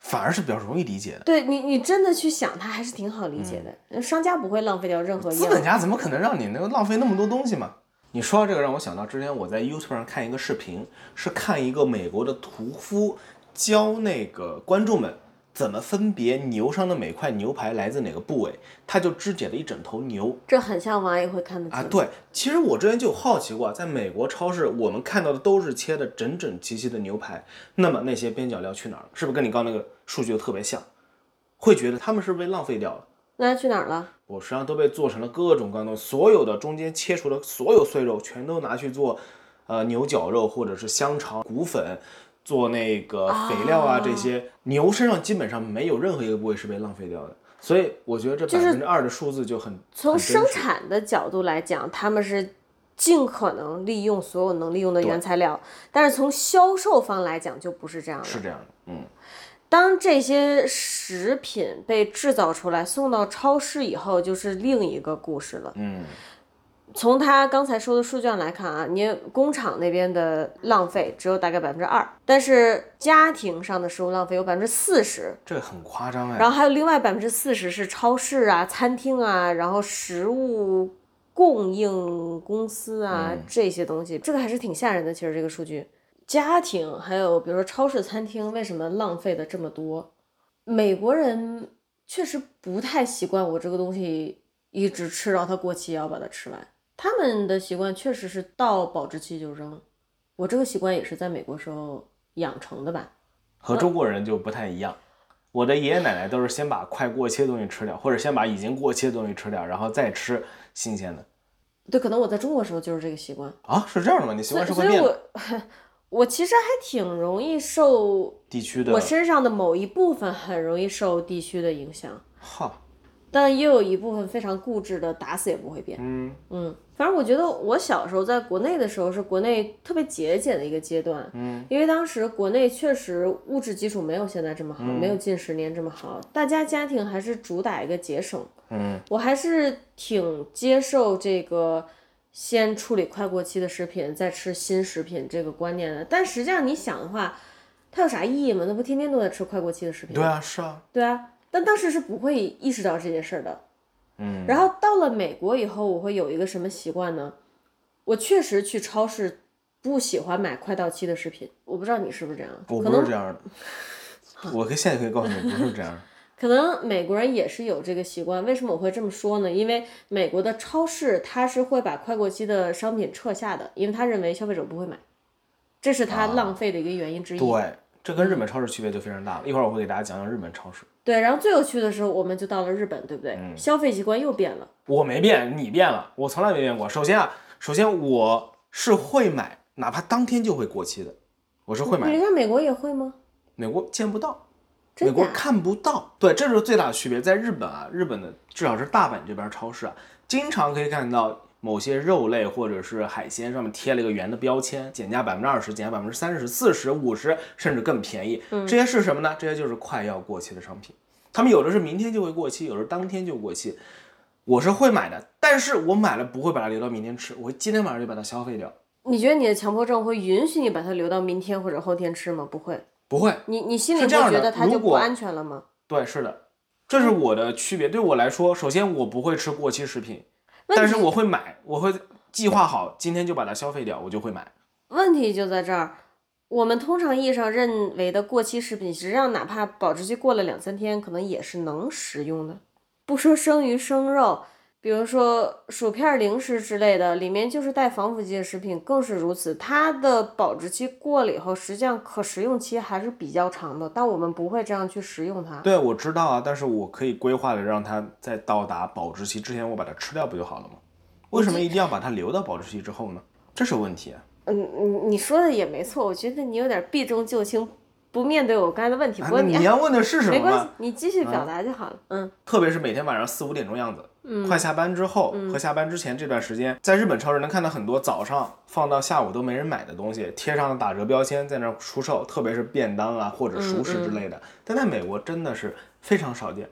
反而是比较容易理解的。对你，你真的去想，它还是挺好理解的。商家不会浪费掉任何。资本家怎么可能让你那个浪费那么多东西嘛？你说到这个，让我想到之前我在 YouTube 上看一个视频，是看一个美国的屠夫教那个观众们。怎么分别牛上的每块牛排来自哪个部位？他就肢解了一整头牛，这很像王阿姨会看的啊。对，其实我之前就有好奇过，在美国超市我们看到的都是切的整整齐齐的牛排，那么那些边角料去哪儿了？是不是跟你刚那个数据就特别像？会觉得他们是被浪费掉了？那去哪儿了？我实际上都被做成了各种各样的，所有的中间切除的所有碎肉，全都拿去做，呃，牛绞肉或者是香肠、骨粉。做那个肥料啊，这些牛身上基本上没有任何一个部位是被浪费掉的，所以我觉得这百分之二的数字就很从生产的角度来讲，他们是尽可能利用所有能利用的原材料，但是从销售方来讲就不是这样的。是这样的，嗯，当这些食品被制造出来送到超市以后，就是另一个故事了，嗯。从他刚才说的数据上来看啊，你工厂那边的浪费只有大概百分之二，但是家庭上的食物浪费有百分之四十，这很夸张哎。然后还有另外百分之四十是超市啊、餐厅啊，然后食物供应公司啊这些东西，这个还是挺吓人的。其实这个数据，家庭还有比如说超市、餐厅为什么浪费的这么多？美国人确实不太习惯我这个东西一直吃到它过期也，要把它吃完。他们的习惯确实是到保质期就扔，我这个习惯也是在美国时候养成的吧。和中国人就不太一样，我的爷爷奶奶都是先把快过期的东西吃掉，或者先把已经过期的东西吃掉，然后再吃新鲜的。对，可能我在中国时候就是这个习惯，啊，是这样的吗？你习惯是会变所以我的。[LAUGHS] 我其实还挺容易受地区的我身上的某一部分很容易受地区的影响，哈，但也有一部分非常固执的，打死也不会变。嗯嗯，反正我觉得我小时候在国内的时候是国内特别节俭的一个阶段，嗯，因为当时国内确实物质基础没有现在这么好，嗯没有近十年这么好，大家家庭还是主打一个节省。嗯，我还是挺接受这个先处理快过期的食品，再吃新食品这个观念的。但实际上你想的话，它有啥意义吗？那不天天都在吃快过期的食品？对啊，是啊，对啊，但当时是不会意识到这件事儿的。嗯，然后到了美国以后，我会有一个什么习惯呢？我确实去超市不喜欢买快到期的食品，我不知道你是不是这样，我可能不是这样的。我可以现在可以告诉你，不是这样的。[LAUGHS] 可能美国人也是有这个习惯。为什么我会这么说呢？因为美国的超市它是会把快过期的商品撤下的，因为他认为消费者不会买，这是他浪费的一个原因之一。对，这跟日本超市区别就非常大了。一会儿我会给大家讲讲日本超市。对，然后最有趣的时候，我们就到了日本，对不对？嗯消费习惯又变了。我没变，你变了，我从来没变过。首先啊，首先我是会买，哪怕当天就会过期的，我是会买人家美国也会吗？美国见不到，美国看不到。对，这就是最大的区别。在日本啊，日本的至少是大阪这边超市啊，经常可以看到某些肉类或者是海鲜上面贴了一个圆的标签，减价百分之二十、减价百分之三十、四十、五十，甚至更便宜。这些是什么呢？这些就是快要过期的商品。他们有的是明天就会过期，有的是当天就过期。我是会买的，但是我买了不会把它留到明天吃，我会今天晚上就把它消费掉。你觉得你的强迫症会允许你把它留到明天或者后天吃吗？不会。不会，你你心里会觉得它就不安全了吗？对，是的，这是我的区别。对我来说，首先我不会吃过期食品，但是我会买，我会计划好今天就把它消费掉，我就会买。问题就在这儿，我们通常意义上认为的过期食品，实际上哪怕保质期过了两三天，可能也是能食用的。不说生鱼生肉，比如说薯片、零食之类的，里面就是带防腐剂的食品更是如此。它的保质期过了以后，实际上可食用期还是比较长的，但我们不会这样去食用它。对，我知道啊，但是我可以规划的让它在到达保质期之前，我把它吃掉不就好了吗？为什么一定要把它留到保质期之后呢？这是问题啊。嗯，你你说的也没错，我觉得你有点避重就轻，不面对我刚才的问题。不过啊那你要问的是什么 [LAUGHS] 没关系吗？，你继续表达就好了。嗯，特别是每天晚上四五点钟样子，快下班之后和下班之前这段时间，在日本超市能看到很多早上放到下午都没人买的东西，贴上了打折标签在那儿出售，特别是便当啊或者熟食之类的。但在美国真的是非常少见。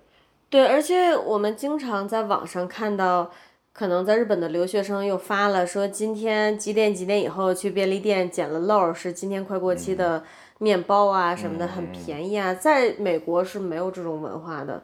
对，而且我们经常在网上看到，可能在日本的留学生又发了说今天几点几点以后去便利店捡了漏儿，是今天快过期的面包啊什么的，很便宜啊。在美国是没有这种文化的，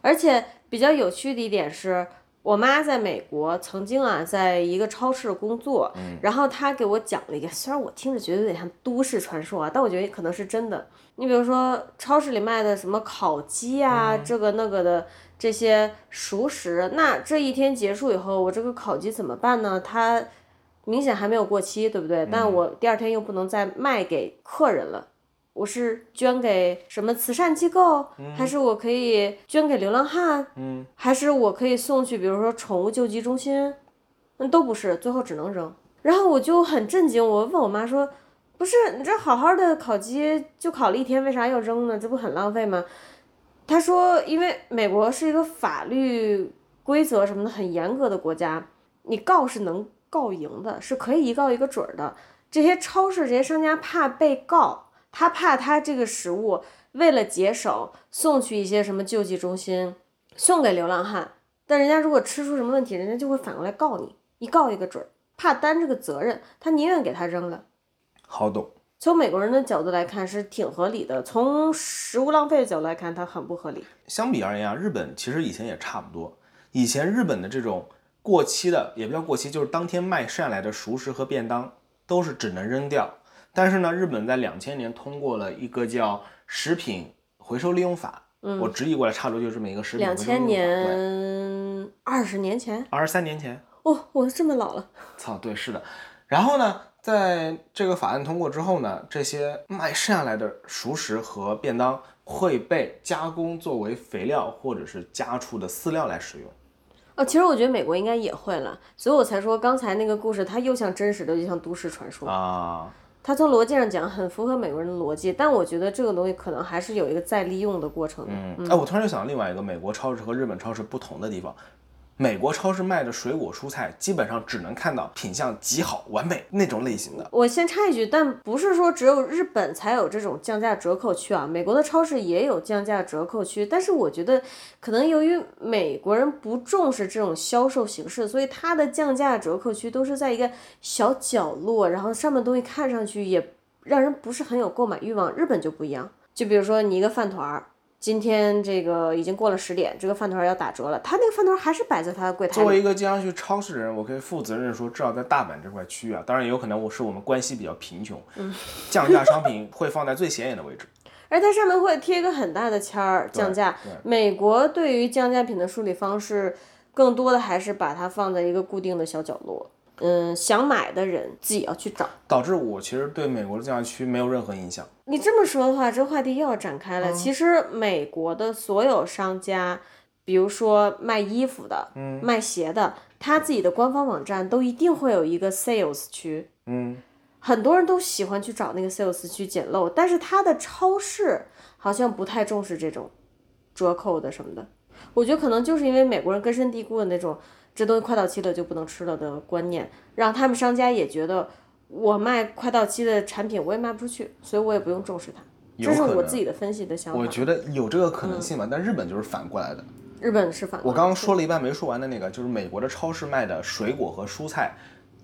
而且比较有趣的一点是。我妈在美国曾经啊，在一个超市工作，然后她给我讲了一个，虽然我听着觉得有点像都市传说啊，但我觉得可能是真的。你比如说超市里卖的什么烤鸡啊，这个那个的这些熟食，那这一天结束以后，我这个烤鸡怎么办呢？它明显还没有过期，对不对？但我第二天又不能再卖给客人了。我是捐给什么慈善机构，还是我可以捐给流浪汉，嗯，还是我可以送去，比如说宠物救济中心？嗯，都不是，最后只能扔。然后我就很震惊，我问我妈说：“不是你这好好的烤鸡就烤了一天，为啥要扔呢？这不很浪费吗？”她说：“因为美国是一个法律规则什么的很严格的国家，你告是能告赢的，是可以一告一个准儿的。这些超市这些商家怕被告，他怕他这个食物为了节省送去一些什么救济中心，送给流浪汉，但人家如果吃出什么问题，人家就会反过来告你，一告一个准儿，怕担这个责任，他宁愿给他扔了。好懂。从美国人的角度来看是挺合理的，从食物浪费的角度来看，它很不合理。相比而言啊，日本其实以前也差不多。以前日本的这种过期的，也不叫过期，就是当天卖剩下来的熟食和便当，都是只能扔掉。但是呢，日本在两千年通过了一个叫食品回收利用法，我直译过来差不多就是这么一个食品两回收利用法。千，年，二十年前，二十三年前，哦，我这么老了。操，对，是的。然后呢，在这个法案通过之后呢，这些卖剩下来的熟食和便当会被加工作为肥料或者是家畜的饲料来使用。哦，其实我觉得美国应该也会了，所以我才说刚才那个故事，它又像真实的，又像都市传说。啊，它从逻辑上讲很符合美国人的逻辑，但我觉得这个东西可能还是有一个再利用的过程的。嗯，哎，我突然又想到另外一个美国超市和日本超市不同的地方。美国超市卖的水果蔬菜，基本上只能看到品相极好、完美那种类型的。我先插一句，但不是说只有日本才有这种降价折扣区啊，美国的超市也有降价折扣区。但是我觉得，可能由于美国人不重视这种销售形式，所以它的降价折扣区都是在一个小角落，然后上面东西看上去也让人不是很有购买欲望。日本就不一样，就比如说你一个饭团儿。今天这个已经过了十点，这个饭团要打折了，他那个饭团还是摆在他的柜台。作为一个经常去超市的人，我可以负责任说，至少在大阪这块区域啊，当然也有可能我是我们关系比较贫穷，降价商品会放在最显眼的位置，[LAUGHS] 而它上面会贴一个很大的签儿，降价。美国对于降价品的处理方式，更多的还是把它放在一个固定的小角落。嗯，想买的人自己要去找，导致我其实对美国的降价区没有任何印象。你这么说的话，这个话题又要展开了。其实美国的所有商家，比如说卖衣服的、嗯卖鞋的，他自己的官方网站都一定会有一个 sales 区。嗯，很多人都喜欢去找那个 sales 区捡漏，但是他的超市好像不太重视这种折扣的什么的。我觉得可能就是因为美国人根深蒂固的那种。这东西快到期了就不能吃了的观念，让他们商家也觉得我卖快到期的产品我也卖不出去，所以我也不用重视它。这是我自己的分析的想法。我觉得有这个可能性吧，但日本就是反过来的。日本是反。我刚刚说了一半没说完的那个，就是美国的超市卖的水果和蔬菜，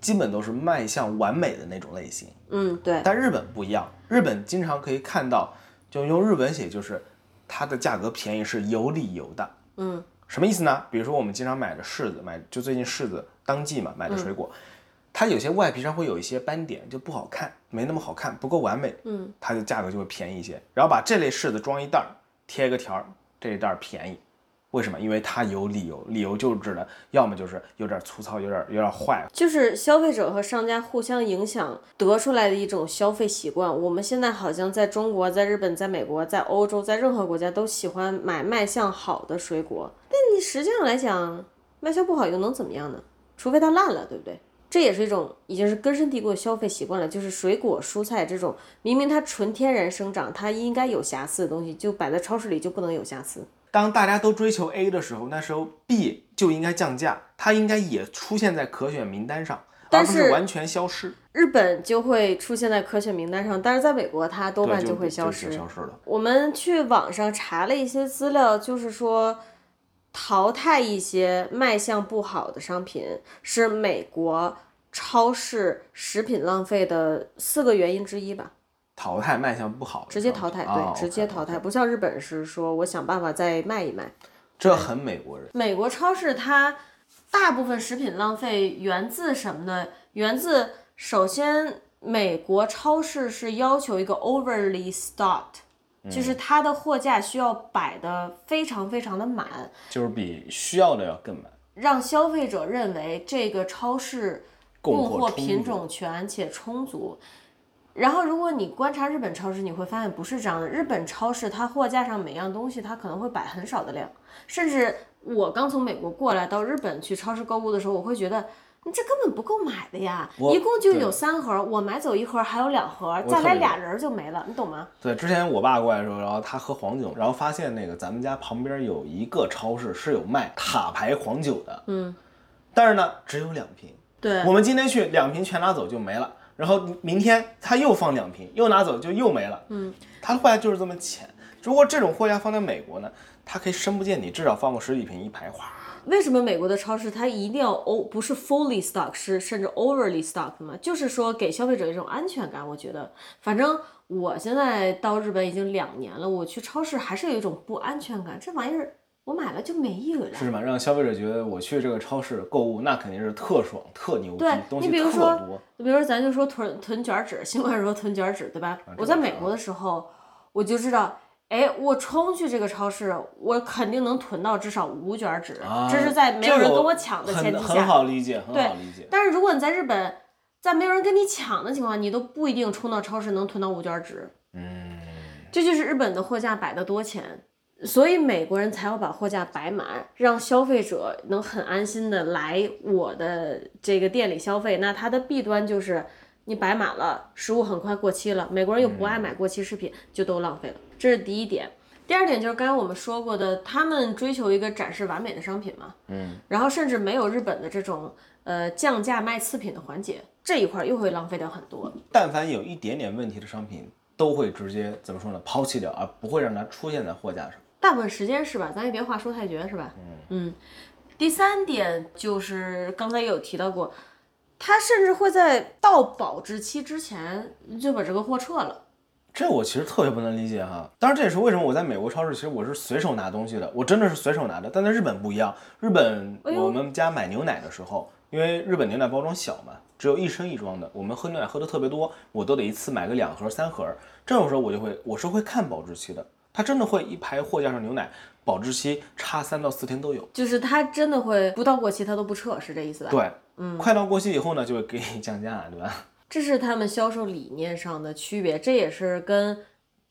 基本都是卖相完美的那种类型。嗯，对。但日本不一样，日本经常可以看到，就用日文写，就是它的价格便宜是有理由的。嗯。什么意思呢？比如说我们经常买的柿子，买就最近柿子当季嘛，买的水果，它有些外皮上会有一些斑点，就不好看，没那么好看，不够完美，嗯，它的价格就会便宜一些。然后把这类柿子装一袋儿，贴一个条儿，这一袋儿便宜。为什么？因为它有理由，理由就是指的，要么就是有点粗糙，有点有点坏，就是消费者和商家互相影响得出来的一种消费习惯。我们现在好像在中国、在日本、在美国、在欧洲，在任何国家都喜欢买卖相好的水果。但你实际上来讲，卖相不好又能怎么样呢？除非它烂了，对不对？这也是一种已经是根深蒂固的消费习惯了。就是水果、蔬菜这种明明它纯天然生长，它应该有瑕疵的东西，就摆在超市里就不能有瑕疵。当大家都追求 A 的时候，那时候 B 就应该降价，它应该也出现在可选名单上，而不是完全消失。日本就会出现在可选名单上，但是在美国它多半就会消失。消失了。我们去网上查了一些资料，就是说淘汰一些卖相不好的商品是美国超市食品浪费的四个原因之一吧。淘汰卖相不好，直接淘汰，对，直接淘汰，不像日本是说我想办法再卖一卖，这很美国人。美国超市它大部分食品浪费源自什么呢？源自首先美国超市是要求一个 overly stocked，就是它的货架需要摆的非常非常的满，就是比需要的要更满，让消费者认为这个超市供货品种全且充足。然后，如果你观察日本超市，你会发现不是这样的。日本超市它货架上每样东西它可能会摆很少的量，甚至我刚从美国过来到日本去超市购物的时候，我会觉得你这根本不够买的呀，一共就有三盒，我买走一盒还有两盒，再来俩人就没了，你懂吗？对，之前我爸过来的时候，然后他喝黄酒，然后发现那个咱们家旁边有一个超市是有卖塔牌黄酒的，嗯，但是呢只有两瓶，对，我们今天去两瓶全拿走就没了。然后明天他又放两瓶，又拿走就又没了。嗯，他的货架就是这么浅。如果这种货架放在美国呢，它可以深不见底，至少放个十几瓶一排。哗。为什么美国的超市它一定要 o 不是 fully stock 是甚至 overly stock 吗？就是说给消费者一种安全感。我觉得，反正我现在到日本已经两年了，我去超市还是有一种不安全感。这玩意儿。我买了就没有了，是什么？让消费者觉得我去这个超市购物，那肯定是特爽、特牛逼，东西特多。你比如说，咱就说囤囤卷纸，新冠时候囤卷纸，对吧？我在美国的时候，我就知道，哎，我冲去这个超市，我肯定能囤到至少五卷纸，这是在没有人跟我抢的前提下。很好理解，很好理解。但是如果你在日本，在没有人跟你抢的情况，你都不一定冲到超市能囤到五卷纸。嗯，这就是日本的货架摆的多钱。所以美国人才要把货架摆满，让消费者能很安心的来我的这个店里消费。那它的弊端就是你摆满了，食物很快过期了，美国人又不爱买过期食品，就都浪费了。这是第一点。第二点就是刚才我们说过的，他们追求一个展示完美的商品嘛，嗯，然后甚至没有日本的这种呃降价卖次品的环节，这一块又会浪费掉很多。但凡有一点点问题的商品，都会直接怎么说呢？抛弃掉，而不会让它出现在货架上。大部分时间是吧？咱也别话说太绝是吧？嗯第三点就是刚才也有提到过，他甚至会在到保质期之前就把这个货撤了。这我其实特别不能理解哈。当然这也是为什么我在美国超市其实我是随手拿东西的，我真的是随手拿的。但在日本不一样，日本我们家买牛奶的时候，因为日本牛奶包装小嘛，只有一升一装的，我们喝牛奶喝的特别多，我都得一次买个两盒三盒。这种时候我就会我是会看保质期的。它真的会一排货架上牛奶保质期差三到四天都有，就是它真的会不到过期它都不撤，是这意思吧？对，嗯，快到过期以后呢，就会给你降价，对吧？这是他们销售理念上的区别，这也是跟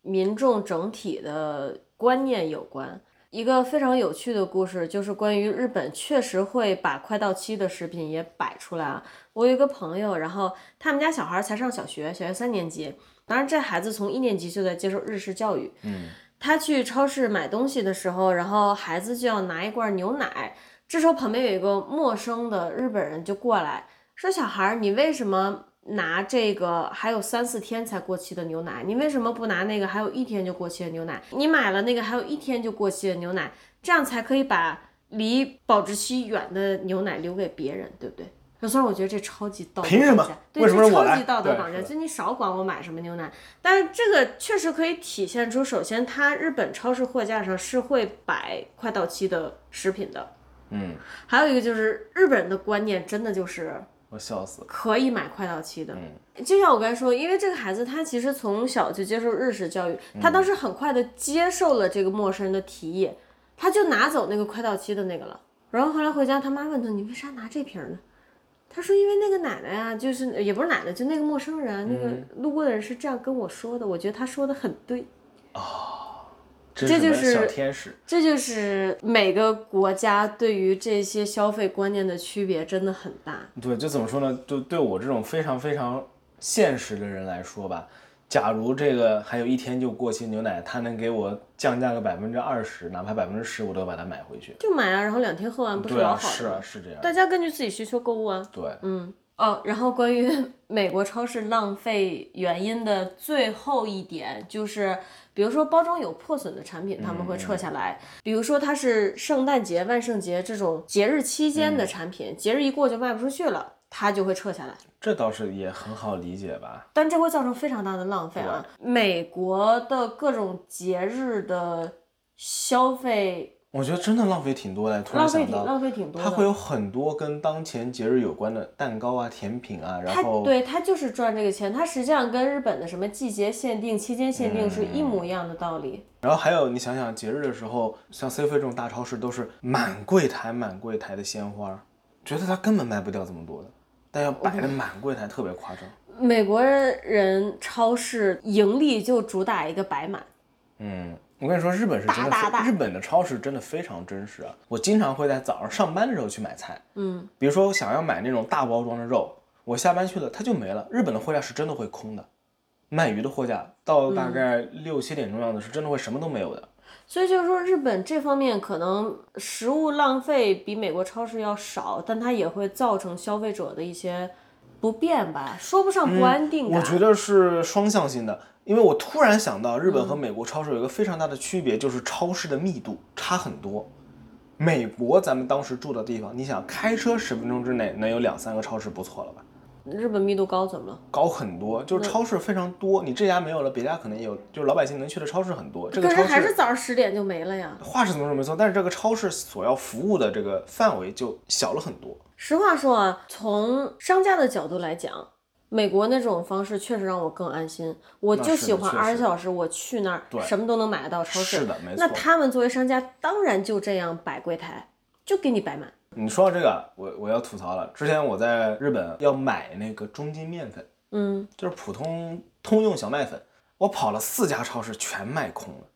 民众整体的观念有关。一个非常有趣的故事，就是关于日本确实会把快到期的食品也摆出来啊。我有一个朋友，然后他们家小孩才上小学，小学三年级，当然这孩子从一年级就在接受日式教育，嗯。他去超市买东西的时候，然后孩子就要拿一罐牛奶。这时候旁边有一个陌生的日本人就过来说：“小孩，你为什么拿这个还有三四天才过期的牛奶？你为什么不拿那个还有一天就过期的牛奶？你买了那个还有一天就过期的牛奶，这样才可以把离保质期远的牛奶留给别人，对不对？”虽然我觉得这超级道德绑架，对，这超级道德绑架，就你少管我买什么牛奶。但是这个确实可以体现出，首先它日本超市货架上是会摆快到期的食品的，嗯，还有一个就是日本人的观念真的就是我笑死，可以买快到期的。嗯，就像我刚才说，因为这个孩子他其实从小就接受日式教育，他当时很快的接受了这个陌生人的提议，他就拿走那个快到期的那个了。然后后来回家，他妈问他，你为啥拿这瓶呢？他说：“因为那个奶奶啊，就是也不是奶奶，就那个陌生人，那个路过的人是这样跟我说的。我觉得他说的很对。哦，这就是小天使，这就是每个国家对于这些消费观念的区别真的很大。对，就怎么说呢？就对我这种非常非常现实的人来说吧。”假如这个还有一天就过期牛奶，他能给我降价个百分之二十，哪怕百分之十，我都要把它买回去。就买啊，然后两天喝完不是老好是啊，是这样。大家根据自己需求购物啊。对，嗯哦，然后关于美国超市浪费原因的最后一点就是，比如说包装有破损的产品，他们会撤下来；比如说它是圣诞节、万圣节这种节日期间的产品，节日一过就卖不出去了。它就会撤下来，这倒是也很好理解吧？但这会造成非常大的浪费啊！美国的各种节日的消费，我觉得真的浪费挺多的。突然想到，浪费挺多。它会有很多跟当前节日有关的蛋糕啊、甜品啊，然后对它就是赚这个钱。它实际上跟日本的什么季节限定、期间限定是一模一样的道理。然后还有，你想想节日的时候，像 C 飞这种大超市都是满柜台、满柜台的鲜花，觉得它根本卖不掉这么多的。但要摆的满柜台特别夸张。美国人超市盈利就主打一个摆满。嗯，我跟你说，日本是真的，日本的超市真的非常真实啊。我经常会在早上上班的时候去买菜。嗯，比如说我想要买那种大包装的肉，我下班去了它就没了。日本的货架是真的会空的，卖鱼的货架到大概六七点钟样子是真的会什么都没有的。所以就是说，日本这方面可能食物浪费比美国超市要少，但它也会造成消费者的一些不便吧，说不上不安定感。我觉得是双向性的，因为我突然想到，日本和美国超市有一个非常大的区别，就是超市的密度差很多。美国咱们当时住的地方，你想开车十分钟之内能有两三个超市，不错了吧？日本密度高怎么了？高很多，就是超市非常多。你这家没有了，别家可能也有，就是老百姓能去的超市很多。这个超市还是早上十点就没了呀。话是这么说没错，但是这个超市所要服务的这个范围就小了很多。实话说啊，从商家的角度来讲，美国那种方式确实让我更安心。我就喜欢二十四小时我去那儿，什么都能买得到超市。是的，没错。那他们作为商家，当然就这样摆柜台，就给你摆满。你说到这个，我我要吐槽了。之前我在日本要买那个中筋面粉，嗯，就是普通通用小麦粉，我跑了四家超市全卖空了，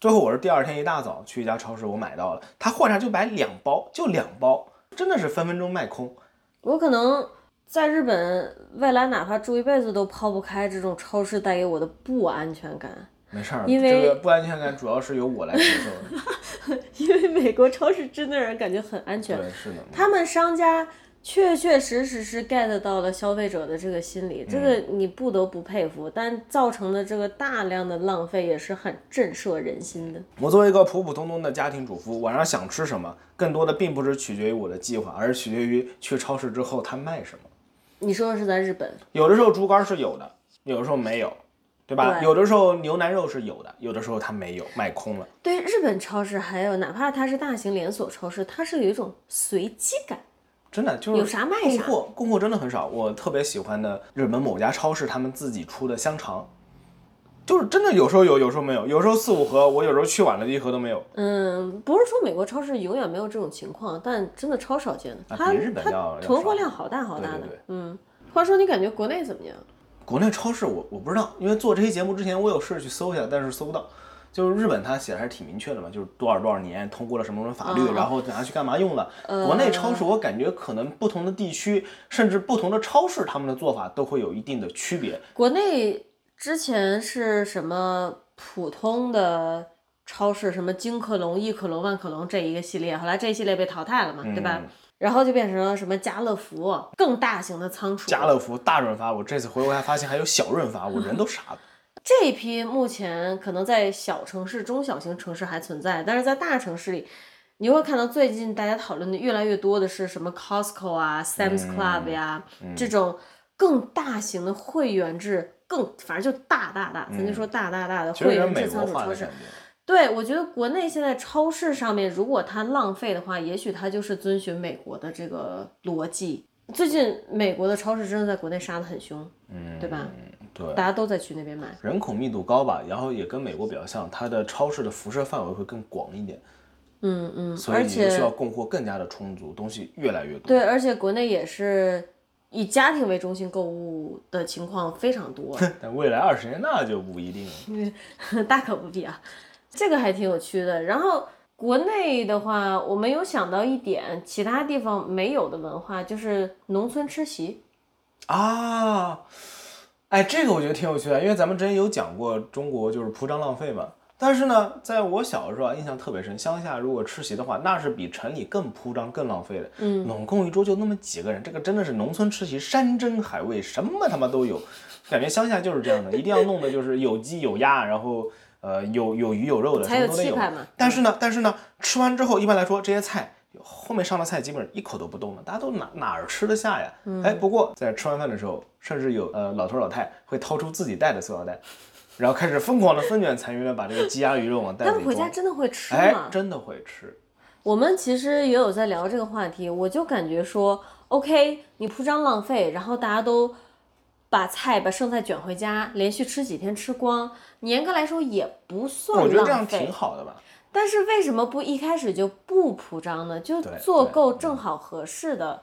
最后我是第二天一大早去一家超市，我买到了，他货上就摆两包，就两包，真的是分分钟卖空。我可能在日本未来哪怕住一辈子都抛不开这种超市带给我的不安全感，没事儿，因为这个不安全感主要是由我来承受的。[LAUGHS] 因为美国超市真的让人感觉很安全。对，是的。他们商家确确实实是 get 到了消费者的这个心理，这个你不得不佩服。但造成的这个大量的浪费也是很震慑人心的。我作为一个普普通通的家庭主妇，晚上想吃什么，更多的并不是取决于我的计划，而是取决于去超市之后他卖什么。你说的是在日本，有的时候猪肝是有的，有的时候没有，对吧？对有的时候牛腩肉是有的，有的时候它没有，卖空了。对日本超市，还有哪怕它是大型连锁超市，它是有一种随机感。真的就是有啥卖啥供货供货真的很少。我特别喜欢的日本某家超市，他们自己出的香肠，就是真的有时候有，有时候没有，有时候四五盒，我有时候去晚了一盒都没有。嗯，不是说美国超市永远没有这种情况，但真的超少见的。它啊比日本它要要囤货量好大好大的。对对对嗯，话说你感觉国内怎么样？国内超市我我不知道，因为做这期节目之前我有试着去搜一下，但是搜不到。就是日本它写的还是挺明确的嘛，就是多少多少年通过了什么什么法律，嗯然后拿去干嘛用了。国内超市我感觉可能不同的地区，甚至不同的超市，他们的做法都会有一定的区别。国内之前是什么普通的超市，什么金客隆、亿客隆、万客隆这一个系列，后来这一系列被淘汰了嘛，对吧？嗯然后就变成了什么家乐福，更大型的仓储。家乐福大润发，我这次回国还发现还有小润发，我人都傻了。[LAUGHS] 这一批目前可能在小城市、中小型城市还存在，但是在大城市里，你会看到最近大家讨论的越来越多的是什么 Costco 啊、Sam's 嗯 Club 呀、这种更大型的会员制，更反正就大大大，咱就说大大大的会员制。仓储超市觉。对，我觉得国内现在超市上面，如果它浪费的话，也许它就是遵循美国的这个逻辑。最近美国的超市真的在国内杀得很凶，嗯，对吧？对，大家都在去那边买。人口密度高吧，然后也跟美国比较像，它的超市的辐射范围会更广一点，嗯嗯，所以你需要供货更加的充足，东西越来越多。对，而且国内也是以家庭为中心购物的情况非常多，[LAUGHS] 但未来二十年那就不一定了。[LAUGHS] 大可不必啊。这个还挺有趣的。然后国内的话，我们有想到一点，其他地方没有的文化，就是农村吃席。啊，哎，这个我觉得挺有趣的，因为咱们之前有讲过中国就是铺张浪费嘛。但是呢，在我小的时候啊，印象特别深，乡下如果吃席的话，那是比城里更铺张、更浪费的。嗯，拢共一桌就那么几个人，这个真的是农村吃席，山珍海味什么他妈都有，感觉乡下就是这样的，一定要弄的就是有鸡有鸭，然后呃有有鱼有肉的，才有什么都得有气派嘛。但是呢，但是呢，吃完之后，一般来说这些菜后面上的菜基本上一口都不动了，大家都哪哪儿吃得下呀？嗯哎，不过在吃完饭的时候，甚至有呃老头老太会掏出自己带的塑料袋，然后开始疯狂的分卷残余的把这个鸡鸭鱼肉往袋他们回家。真的会吃哎吗，？真的会吃。我们其实也有在聊这个话题，我就感觉说，OK，你铺张浪费，然后大家都把菜把剩菜卷回家，连续吃几天吃光，你严格来说也不算我觉得这样浪费挺。好的吧？但是为什么不一开始就不铺张呢？就做够正好合适的，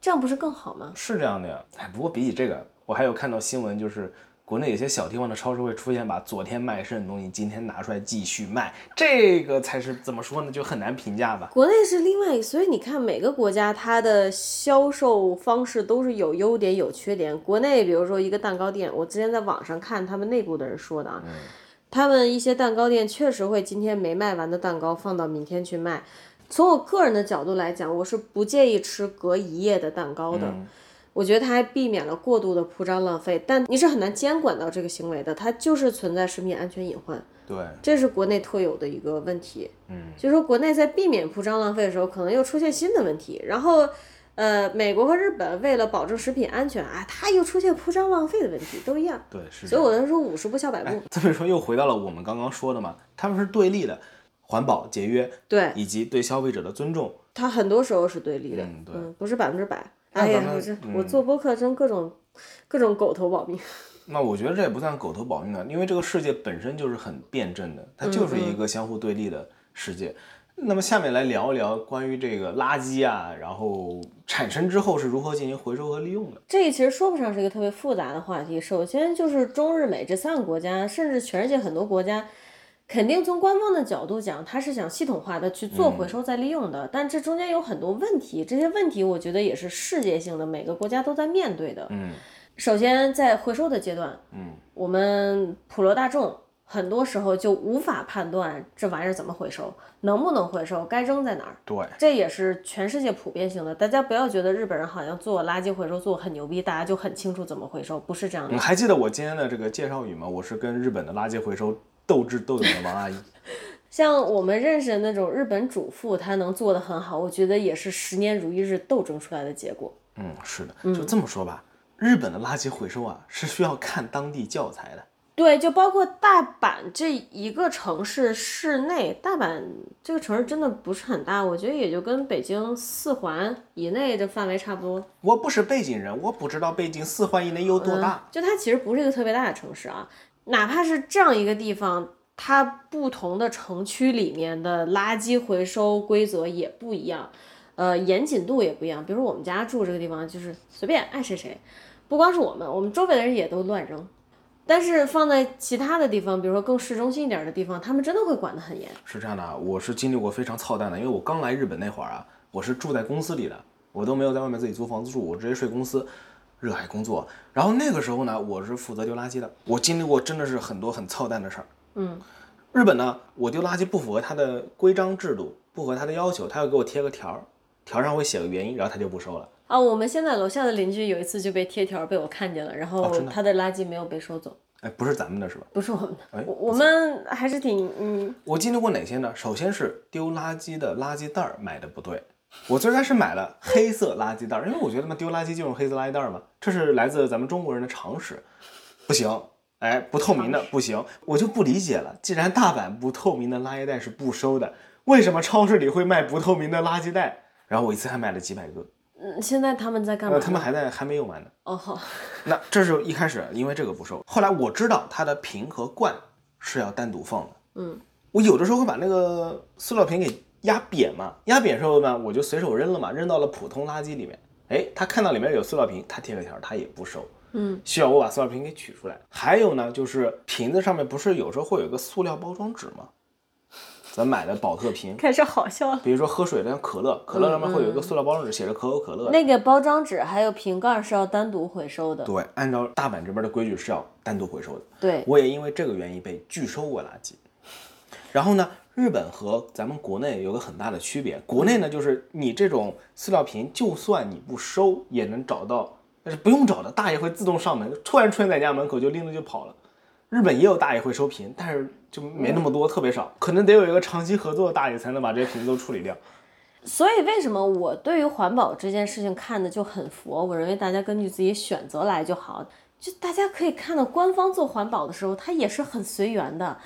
这样不是更好吗？是这样的呀。哎，不过比起这个，我还有看到新闻，就是国内有些小地方的超市会出现把昨天卖剩的东西今天拿出来继续卖，这个才是怎么说呢？就很难评价吧。国内是另外，所以你看每个国家它的销售方式都是有优点有缺点。国内比如说一个蛋糕店，我之前在网上看他们内部的人说的啊，他们一些蛋糕店确实会今天没卖完的蛋糕放到明天去卖。从我个人的角度来讲，我是不介意吃隔一夜的蛋糕的。我觉得它还避免了过度的铺张浪费，但你是很难监管到这个行为的，它就是存在食品安全隐患。对，这是国内特有的一个问题。嗯，就是说国内在避免铺张浪费的时候，可能又出现新的问题。然后，呃，美国和日本为了保证食品安全啊，它又出现铺张浪费的问题，都一样。对，是。所以我在说五十步笑百步。这么说又回到了我们刚刚说的嘛，他们是对立的，环保、节约对，以及对消费者的尊重。它很多时候是对立的，嗯对不是百分之百。哎呀我这我做播客真各种各种狗头保命。[LAUGHS] 那我觉得这也不算狗头保命啊，因为这个世界本身就是很辩证的，它就是一个相互对立的世界。那么下面来聊一聊关于这个垃圾啊，然后产生之后是如何进行回收和利用的。这其实说不上是一个特别复杂的话题。首先就是中日美这三个国家，甚至全世界很多国家，肯定从官方的角度讲，他是想系统化的去做回收再利用的，但这中间有很多问题，这些问题我觉得也是世界性的，每个国家都在面对的。嗯首先在回收的阶段，嗯，我们普罗大众很多时候就无法判断这玩意儿怎么回收，能不能回收，该扔在哪儿。对，这也是全世界普遍性的，大家不要觉得日本人好像做垃圾回收做很牛逼，大家就很清楚怎么回收，不是这样的你。还记得我今天的这个介绍语吗？我是跟日本的垃圾回收斗智斗勇的王阿姨。[LAUGHS] 像我们认识的那种日本主妇，她能做得很好，我觉得也是十年如一日斗争出来的结果。嗯，是的，就这么说吧，日本的垃圾回收啊是需要看当地教材的。对，就包括大阪这一个城市市内，大阪这个城市真的不是很大，我觉得也就跟北京四环以内的范围差不多。我不是北京人，我不知道北京四环以内有多大。就它其实不是一个特别大的城市啊，哪怕是这样一个地方，它不同的城区里面的垃圾回收规则也不一样，呃，严谨度也不一样。比如说我们家住这个地方，就是随便爱谁谁，不光是我们，我们周围的人也都乱扔。但是放在其他的地方，比如说更市中心一点的地方，他们真的会管得很严。是这样的，我是经历过非常操蛋的，因为我刚来日本那会儿啊，我是住在公司里的，我都没有在外面自己租房子住，我直接睡公司，热爱工作。然后那个时候呢，我是负责丢垃圾的，我经历过真的是很多很操蛋的事儿。嗯，日本呢，我丢垃圾不符合它的规章制度，不符合它的要求，他要给我贴个条儿，条上会写个原因，然后他就不收了。啊，我们现在楼下的邻居有一次就被贴条被我看见了，然后他的垃圾没有被收走，哎，不是咱们的是吧？不是我们的，哎我我们还是挺嗯，我经历过哪些呢？首先是丢垃圾的垃圾袋儿买的不对，我最开始买了黑色垃圾袋儿，因为我觉得嘛丢垃圾就用黑色垃圾袋儿嘛，这是来自咱们中国人的常识。不行，哎，不透明的不行，我就不理解了。既然大阪不透明的垃圾袋是不收的，为什么超市里会卖不透明的垃圾袋？然后我一次还买了几百个，嗯现在他们在干嘛呃，他们还在还没用完呢。哦好，那这是一开始因为这个不收，后来我知道它的瓶和罐是要单独放的。嗯，我有的时候会把那个塑料瓶给压扁嘛，压扁之后呢，我就随手扔了嘛，扔到了普通垃圾里面。哎，他看到里面有塑料瓶，他贴个条，他也不收。嗯，需要我把塑料瓶给取出来。还有呢，就是瓶子上面不是有时候会有一个塑料包装纸吗？咱买的宝特瓶，开始好笑了。比如说喝水的像可乐，可乐上面会有一个塑料包装纸，写着可口可乐。那个包装纸还有瓶盖是要单独回收的。对，按照大阪这边的规矩是要单独回收的。对，我也因为这个原因被拒收过垃圾。然后呢，日本和咱们国内有个很大的区别，国内呢就是你这种塑料瓶，就算你不收，也能找到，但是不用找的，大爷会自动上门，突然出现在家门口就拎着就跑了。日本也有大爷会收瓶，但是就没那么多，特别少，可能得有一个长期合作的大爷才能把这些瓶子都处理掉。所以为什么我对于环保这件事情看的就很佛？我认为大家根据自己选择来就好。就大家可以看到，官方做环保的时候，它也是很随缘的。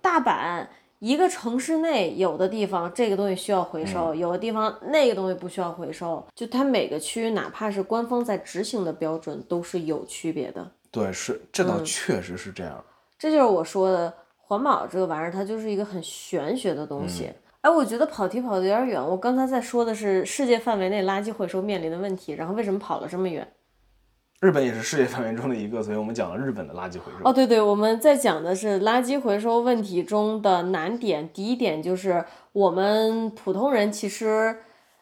大阪一个城市内，有的地方这个东西需要回收，有的地方那个东西不需要回收。就它每个区，哪怕是官方在执行的标准，都是有区别的。对，是这倒确实是这样。这就是我说的环保这个玩意儿，它就是一个很玄学的东西。哎，我觉得跑题跑得有点远。我刚才在说的是世界范围内垃圾回收面临的问题，然后为什么跑了这么远？日本也是世界范围中的一个，所以我们讲了日本的垃圾回收。哦，对对，我们在讲的是垃圾回收问题中的难点。第一点就是我们普通人其实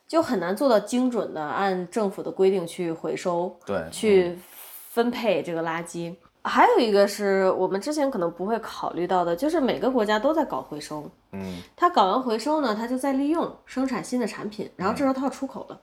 就很难做到精准的按政府的规定去回收。对，去分配这个垃圾。还有一个是我们之前可能不会考虑到的，就是每个国家都在搞回收。嗯，他搞完回收呢，他就再利用生产新的产品，然后这时候他要出口了，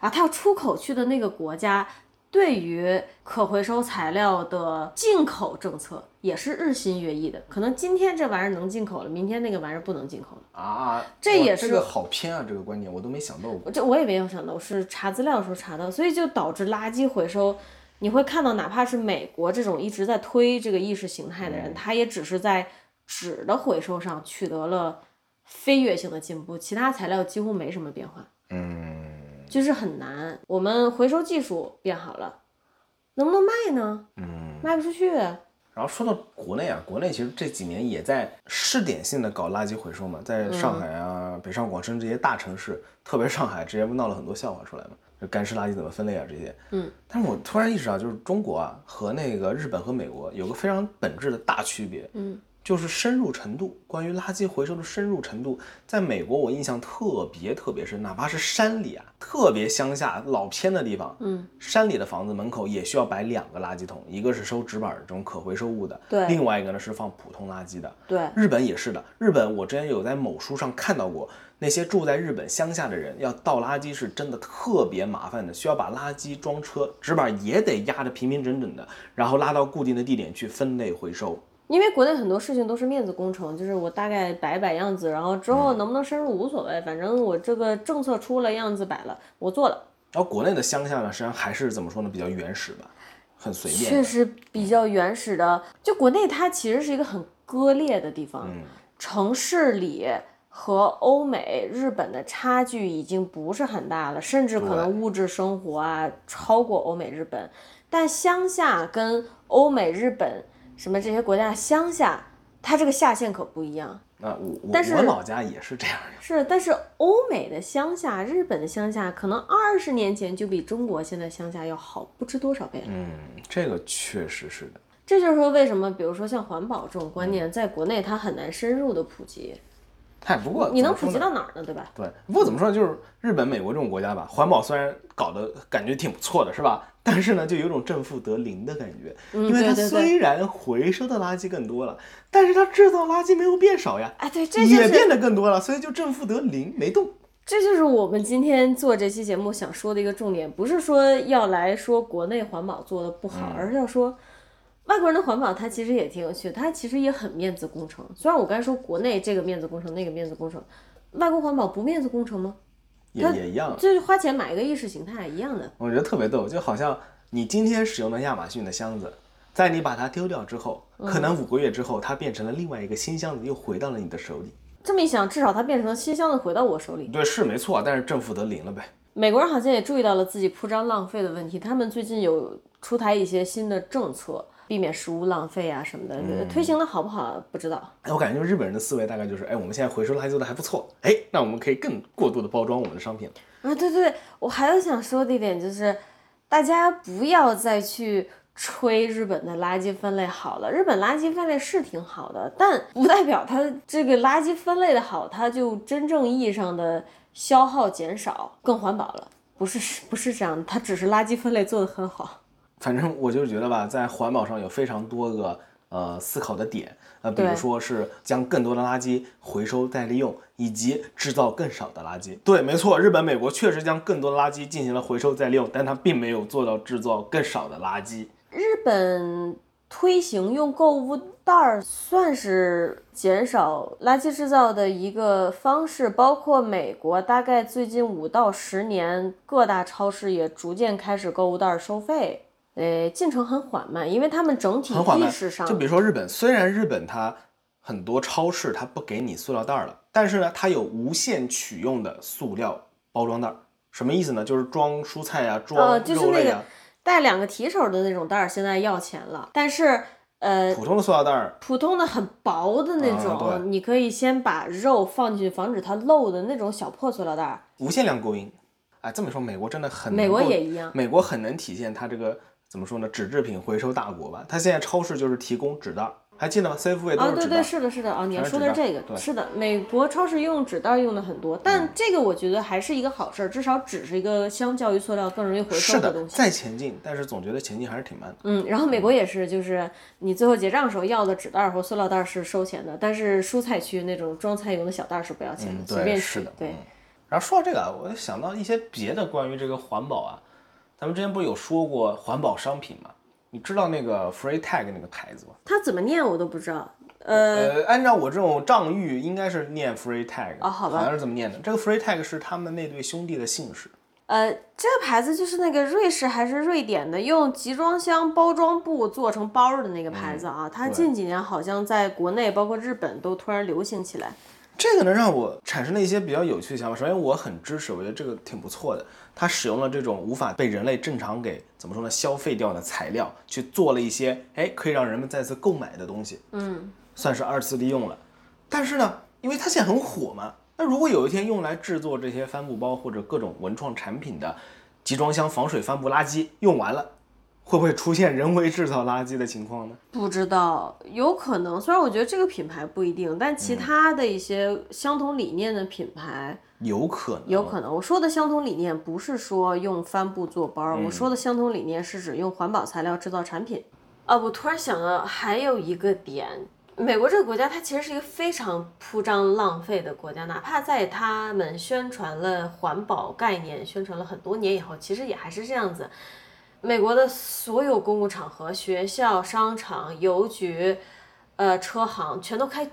啊，他要出口去的那个国家，对于可回收材料的进口政策也是日新月异的。可能今天这玩意儿能进口了，明天那个玩意儿不能进口了。啊，这也是这个好偏啊，这个观点我都没想到过。这我也没有想到，我是查资料的时候查到，所以就导致垃圾回收，你会看到，哪怕是美国这种一直在推这个意识形态的人，他也只是在纸的回收上取得了飞跃性的进步，其他材料几乎没什么变化，嗯，就是很难。我们回收技术变好了，能不能卖呢？嗯，卖不出去。然后说到国内啊，国内其实这几年也在试点性的搞垃圾回收嘛，在上海啊、北上广深这些大城市，特别是上海，直接闹了很多笑话出来嘛，就干湿垃圾怎么分类啊这些。嗯，但是我突然意识到，就是中国啊和那个日本和美国有个非常本质的大区别，嗯，就是深入程度。关于垃圾回收的深入程度，在美国我印象特别特别深，哪怕是山里啊，特别乡下老偏的地方，嗯，山里的房子门口也需要摆两个垃圾桶，一个是收纸板这种可回收物的，对另外一个呢是放普通垃圾的。对，日本也是的，日本我之前有在某书上看到过，那些住在日本乡下的人要倒垃圾是真的特别麻烦的，需要把垃圾装车，纸板也得压得平平整整的，然后拉到固定的地点去分类回收。因为国内很多事情都是面子工程，就是我大概摆摆样子，然后之后能不能深入无所谓，反正我这个政策出了样子摆了，我做了。然后国内的乡下呢，实际上还是怎么说呢，比较原始吧，很随便。确实比较原始的，就国内它其实是一个很割裂的地方，城市里和欧美、日本的差距已经不是很大了，甚至可能物质生活啊超过欧美、日本，但乡下跟欧美、日本什么这些国家乡下，它这个下限可不一样。啊，我我但是我老家也是这样的。是，但是欧美的乡下、日本的乡下，可能二十年前就比中国现在乡下要好不知多少倍了。嗯，这个确实是的。这就是说，为什么比如说像环保这种观念，在国内它很难深入的普及。嗨，不过你能普及到哪儿呢？对吧？对，不过怎么说呢，就是日本、美国这种国家吧，环保虽然搞得感觉挺不错的，是吧？但是呢，就有种正负得零的感觉，因为它虽然回收的垃圾更多了，但是它制造垃圾没有变少呀，哎，对，这就是也变得更多了，所以就正负得零，没动。这就是我们今天做这期节目想说的一个重点，不是说要来说国内环保做的不好，而是要说外国人的环保，它其实也挺有趣的，它其实也很面子工程。虽然我刚才说国内这个面子工程，那个面子工程，外国环保不面子工程吗？也也一样，就是花钱买一个意识形态一样的。我觉得特别逗，就好像你今天使用的亚马逊的箱子，在你把它丢掉之后，可能五个月之后，它变成了另外一个新箱子，又回到了你的手里。这么一想，至少它变成了新箱子回到我手里。对，是没错，但是政府得零了呗。美国人好像也注意到了自己铺张浪费的问题，他们最近有出台一些新的政策，避免食物浪费啊什么的，推行的好不好不知道。哎，我感觉就日本人的思维大概就是，哎，我们现在回收垃圾做的还不错，哎，那我们可以更过度的包装我们的商品。啊，对对，我还有想说的一点就是，大家不要再去吹日本的垃圾分类好了。日本垃圾分类是挺好的，但不代表它这个垃圾分类的好，它就真正意义上的消耗减少、更环保了。不是不是这样的，它只是垃圾分类做得很好。反正我就觉得吧，在环保上有非常多个呃思考的点，呃，比如说是将更多的垃圾回收再利用，以及制造更少的垃圾。对，没错，日本、美国确实将更多的垃圾进行了回收再利用，但它并没有做到制造更少的垃圾。日本推行用购物袋儿算是减少垃圾制造的一个方式，包括美国大概最近五到十年，各大超市也逐渐开始购物袋儿收费。呃，进程很缓慢，因为他们整体很缓慢意识上就比如说日本，虽然日本它很多超市它不给你塑料袋儿了，但是呢，它有无限取用的塑料包装袋儿。什么意思呢？就是装蔬菜啊、装呃，就是那个。带两个提手的那种袋儿，现在要钱了，但是呃，普通的塑料袋儿，普通的很薄的那种，啊你可以先把肉放进去，防止它漏的那种小破塑料袋儿。无限量供应。哎，这么说，美国真的很美国也一样。美国很能体现它这个怎么说呢？纸制品回收大国吧。它现在超市就是提供纸袋儿，还记得吗啊，是纸袋儿。对对，是的，是的啊，你要说的是这个，是的，美国超市用纸袋用的很多，但这个我觉得还是一个好事儿，至少纸是一个相较于塑料更容易回收的，东西。在前进，但是总觉得前进还是挺慢的。嗯，然后美国也是，就是你最后结账的时候要的纸袋儿或塑料袋儿是收钱的，但是蔬菜区那种装菜用的小袋儿是不要钱的，嗯随便对，是的，对嗯。然后说到这个啊，我就想到一些别的关于这个环保啊，咱们之前不是有说过环保商品吗？你知道那个 Free Tag 那个牌子吗？它怎么念我都不知道。呃，呃，按照我这种藏域，应该是念 Free Tag，哦好吧好像是这么念的。这个 Free Tag 是他们那对兄弟的姓氏。呃，这个牌子就是那个瑞士还是瑞典的，用集装箱包装布做成包儿的那个牌子啊。它近几年好像在国内，包括日本都突然流行起来。这个呢，让我产生了一些比较有趣的想法。首先，我很支持，我觉得这个挺不错的。它使用了这种无法被人类正常给怎么说呢消费掉的材料，去做了一些哎可以让人们再次购买的东西，嗯，算是二次利用了。但是呢，因为它现在很火嘛，那如果有一天用来制作这些帆布包或者各种文创产品的集装箱防水帆布垃圾用完了，会不会出现人为制造垃圾的情况呢？不知道，有可能。虽然我觉得这个品牌不一定，但其他的一些相同理念的品牌有可能，有可能。我说的相同理念不是说用帆布做包，我说的相同理念是指用环保材料制造产品。啊，我突然想到还有一个点。美国这个国家，它其实是一个非常铺张浪费的国家。哪怕在他们宣传了环保概念、宣传了很多年以后，其实也还是这样子。美国的所有公共场合、学校、商场、邮局、呃车行，全都开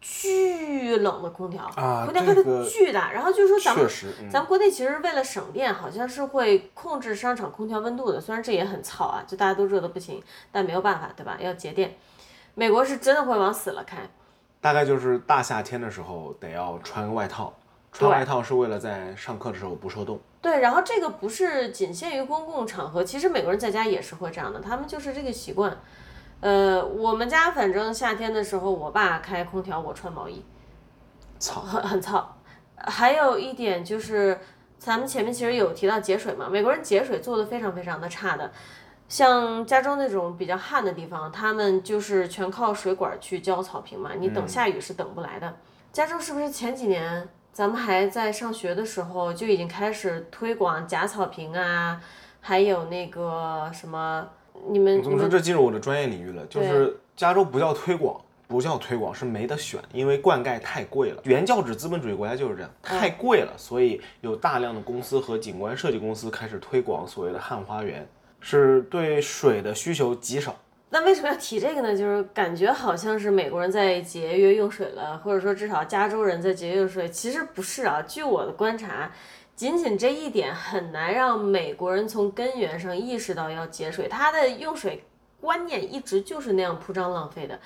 巨冷的空调，啊空调开的巨大。然后就说咱们确实，嗯咱们国内其实为了省电，好像是会控制商场空调温度的，虽然这也很糙啊，就大家都热的不行，但没有办法，对吧？要节电。美国是真的会往死了开，大概就是大夏天的时候得要穿个外套，穿外套是为了在上课的时候不受冻。对，然后这个不是仅限于公共场合，其实美国人在家也是会这样的，他们就是这个习惯。呃，我们家反正夏天的时候，我爸开空调，我穿毛衣，操，很很操。还有一点就是，咱们前面其实有提到节水嘛，美国人节水做的非常非常的差的。像加州那种比较旱的地方，他们就是全靠水管去浇草坪嘛，你等下雨是等不来的。加州是不是前几年咱们还在上学的时候就已经开始推广假草坪啊，还有那个什么，你们怎么说？这进入我的专业领域了，就是加州不叫推广。不叫推广，是没得选，因为灌溉太贵了。原教旨资本主义国家就是这样，太贵了，所以有大量的公司和景观设计公司开始推广所谓的汉花园，是对水的需求极少。那为什么要提这个呢？就是感觉好像是美国人在节约用水了，或者说至少加州人在节约用水，其实不是啊。据我的观察，仅仅这一点很难让美国人从根源上意识到要节水，他的用水观念一直就是那样铺张浪费的，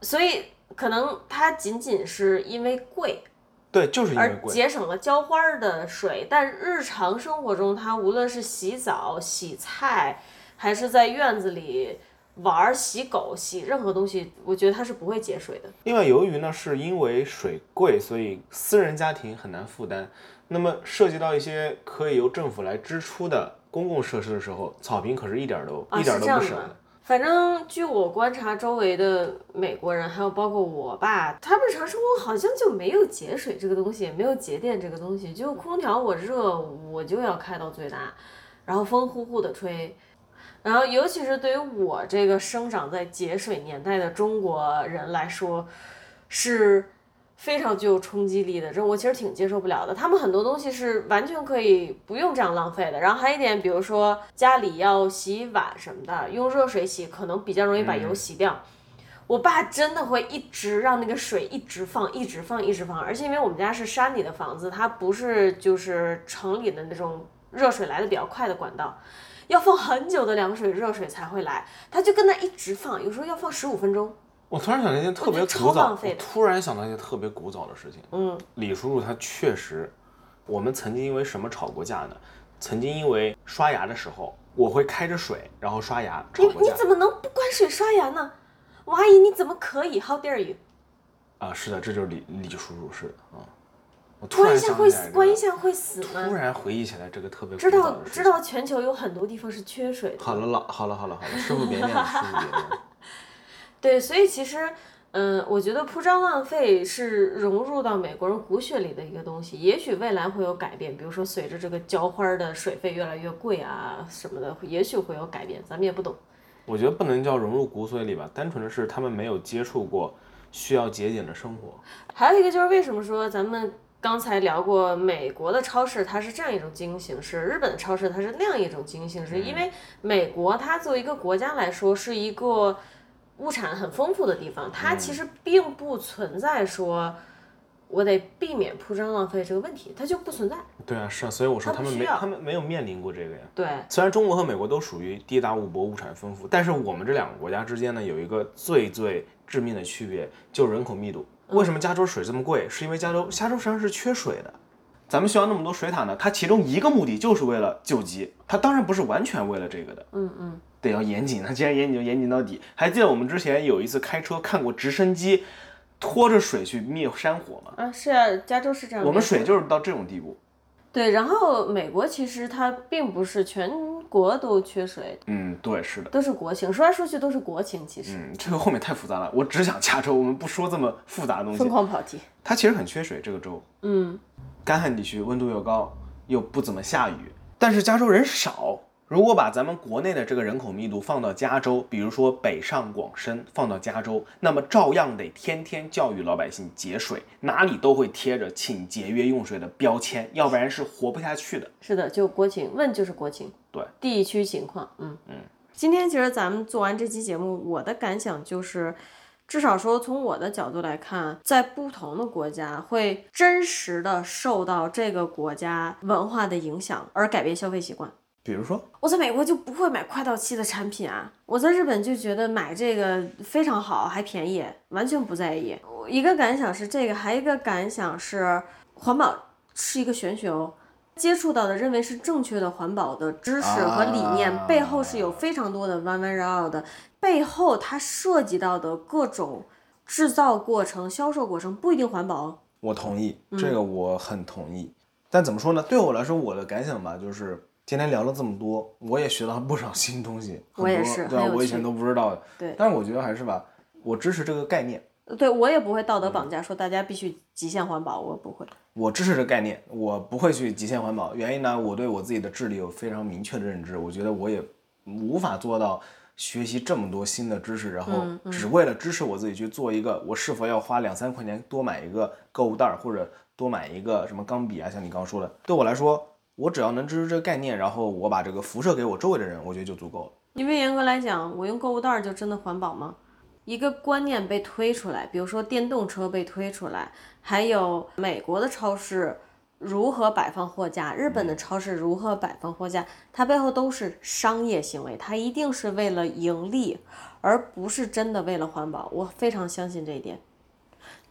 所以可能他仅仅是因为贵，对，就是因为而贵。节省了浇花儿的水，但日常生活中，它无论是洗澡、洗菜，还是在院子里玩儿、洗狗、洗任何东西，我觉得它是不会节水的。另外，由于呢是因为水贵，所以私人家庭很难负担。那么涉及到一些可以由政府来支出的公共设施的时候，草坪可是一点儿都、啊，一点都不省的。反正据我观察，周围的美国人，还有包括我爸，他们日常生活好像就没有节水这个东西，也没有节电这个东西。就空调我热，我就要开到最大，然后风呼呼的吹。然后，尤其是对于我这个生长在节水年代的中国人来说，是非常具有冲击力的。这我其实挺接受不了的。他们很多东西是完全可以不用这样浪费的。然后还有一点，比如说家里要洗碗什么的，用热水洗可能比较容易把油洗掉。我爸真的会一直让那个水一直放，一直放，一直放。而且因为我们家是山里的房子，它不是就是城里的那种热水来的比较快的管道，要放很久的凉水、热水才会来。他就跟那一直放，有时候要放十五分钟。我突然想到一件特别古早，突然想到一件特别古早的事情。嗯，李叔叔他确实，我们曾经因为什么吵过架呢？曾经因为刷牙的时候，我会开着水，然后刷牙吵你过架。你怎么能不关水刷牙呢？王阿姨，你怎么可以？How dare you？啊，是的，这就是李李叔叔，是的啊。我突然一下会死，想起来这个关一下会死突？然回忆起来这个特别知道知道全球有很多地方是缺水的。好了，老好了，好了，好了，师傅 [LAUGHS] 别念了，师傅别念了。对，所以其实，嗯，我觉得铺张浪费是融入到美国人骨血里的一个东西。也许未来会有改变，比如说随着这个浇花儿的水费越来越贵啊什么的，也许会有改变，咱们也不懂。我觉得不能叫融入骨髓里吧，单纯的是他们没有接触过需要节俭的生活。还有一个就是为什么说咱们刚才聊过美国的超市它是这样一种经营形式，日本的超市它是那样一种经营形式，因为美国它作为一个国家来说是一个物产很丰富的地方，它其实并不存在说。我得避免铺张浪费这个问题，它就不存在。对啊，是啊，所以我说他们没他不需要他们没有面临过这个呀。对，虽然中国和美国都属于地大物博、物产丰富，但是我们这两个国家之间呢，有一个最最致命的区别，就是人口密度。为什么加州水这么贵？是因为加州加州实际上是缺水的。咱们需要那么多水塔呢？它其中一个目的就是为了救急，它当然不是完全为了这个的。嗯嗯，得要严谨，那既然严谨就严谨到底。还记得我们之前有一次开车看过直升机拖着水去灭山火吗？啊，是啊，加州是这样。我们水就是到这种地步。对，然后美国其实它并不是全国都缺水，嗯，对，是的。都是国情。说来说去都是国情，其实嗯，这个后面太复杂了，我只想加州，我们不说这么复杂的东西疯。狂跑题。它其实很缺水，这个州。嗯，干旱地区，温度又高，又不怎么下雨，但是加州人少。如果把咱们国内的这个人口密度放到加州，比如说北上广深放到加州，那么照样得天天教育老百姓节水，哪里都会贴着请节约用水的标签，要不然是活不下去的。是的，就国情，问就是国情。对，地区情况，嗯嗯。今天其实咱们做完这期节目，我的感想就是，至少说从我的角度来看，在不同的国家会真实的受到这个国家文化的影响而改变消费习惯。比如说，我在美国就不会买快到期的产品啊，我在日本就觉得买这个非常好，还便宜，完全不在意。我一个感想是这个，还有一个感想是环保是一个玄学哦。接触到的认为是正确的环保的知识和理念，啊背后是有非常多的弯弯绕绕的，背后它涉及到的各种制造过程、销售过程不一定环保哦。我同意，这个我很同意。但怎么说呢？对我来说，我的感想吧，就是今天聊了这么多，我也学到了不少新东西。很我也是对吧？是很有我以前都不知道的。对但是我觉得还是吧，我支持这个概念。对我也不会道德绑架，说大家必须极限环保，我不会。我支持这个概念，我不会去极限环保。原因呢，我对我自己的智力有非常明确的认知，我觉得我也无法做到学习这么多新的知识，然后只为了支持我自己去做一个，我是否要花两三块钱多买一个购物袋儿，或者多买一个什么钢笔啊，像你刚刚说的，对我来说，我只要能支持这个概念，然后我把这个辐射给我周围的人，我觉得就足够了。因为严格来讲，我用购物袋儿就真的环保吗？一个观念被推出来，比如说电动车被推出来，还有美国的超市如何摆放货架，日本的超市如何摆放货架，它背后都是商业行为，它一定是为了盈利，而不是真的为了环保。我非常相信这一点。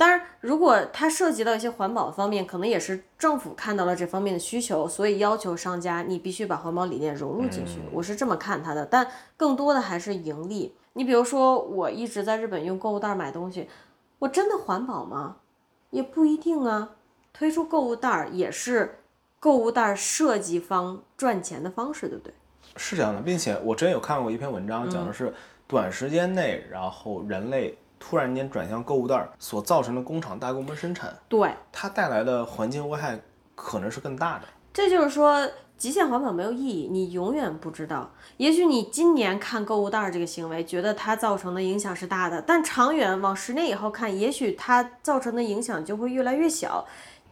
当然，如果它涉及到一些环保方面，可能也是政府看到了这方面的需求，所以要求商家你必须把环保理念融入进去。我是这么看它的，但更多的还是盈利。你比如说，我一直在日本用购物袋买东西，我真的环保吗？也不一定啊。推出购物袋儿也是购物袋设计方赚钱的方式，对不对？是这样的，并且我之前有看过一篇文章，讲的是短时间内，然后人类突然间转向购物袋儿所造成的工厂大规模生产，对，它带来的环境危害可能是更大的。这就是说，极限环保没有意义，你永远不知道。也许你今年看购物袋儿这个行为，觉得它造成的影响是大的，但长远往十年以后看，也许它造成的影响就会越来越小。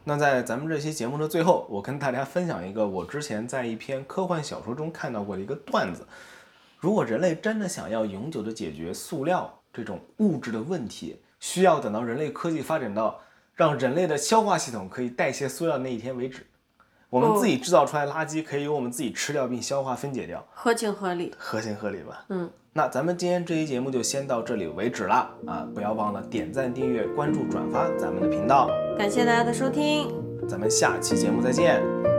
那在咱们这期节目的最后，我跟大家分享一个我之前在一篇科幻小说中看到过的一个段子：如果人类真的想要永久的解决塑料这种物质的问题，需要等到人类科技发展到让人类的消化系统可以代谢塑料那一天为止。我们自己制造出来的垃圾可以由我们自己吃掉并消化分解掉，合情合理。合情合理吧？嗯，那咱们今天这期节目就先到这里为止了啊！不要忘了点赞、订阅、关注、转发咱们的频道，感谢大家的收听。咱们下期节目再见。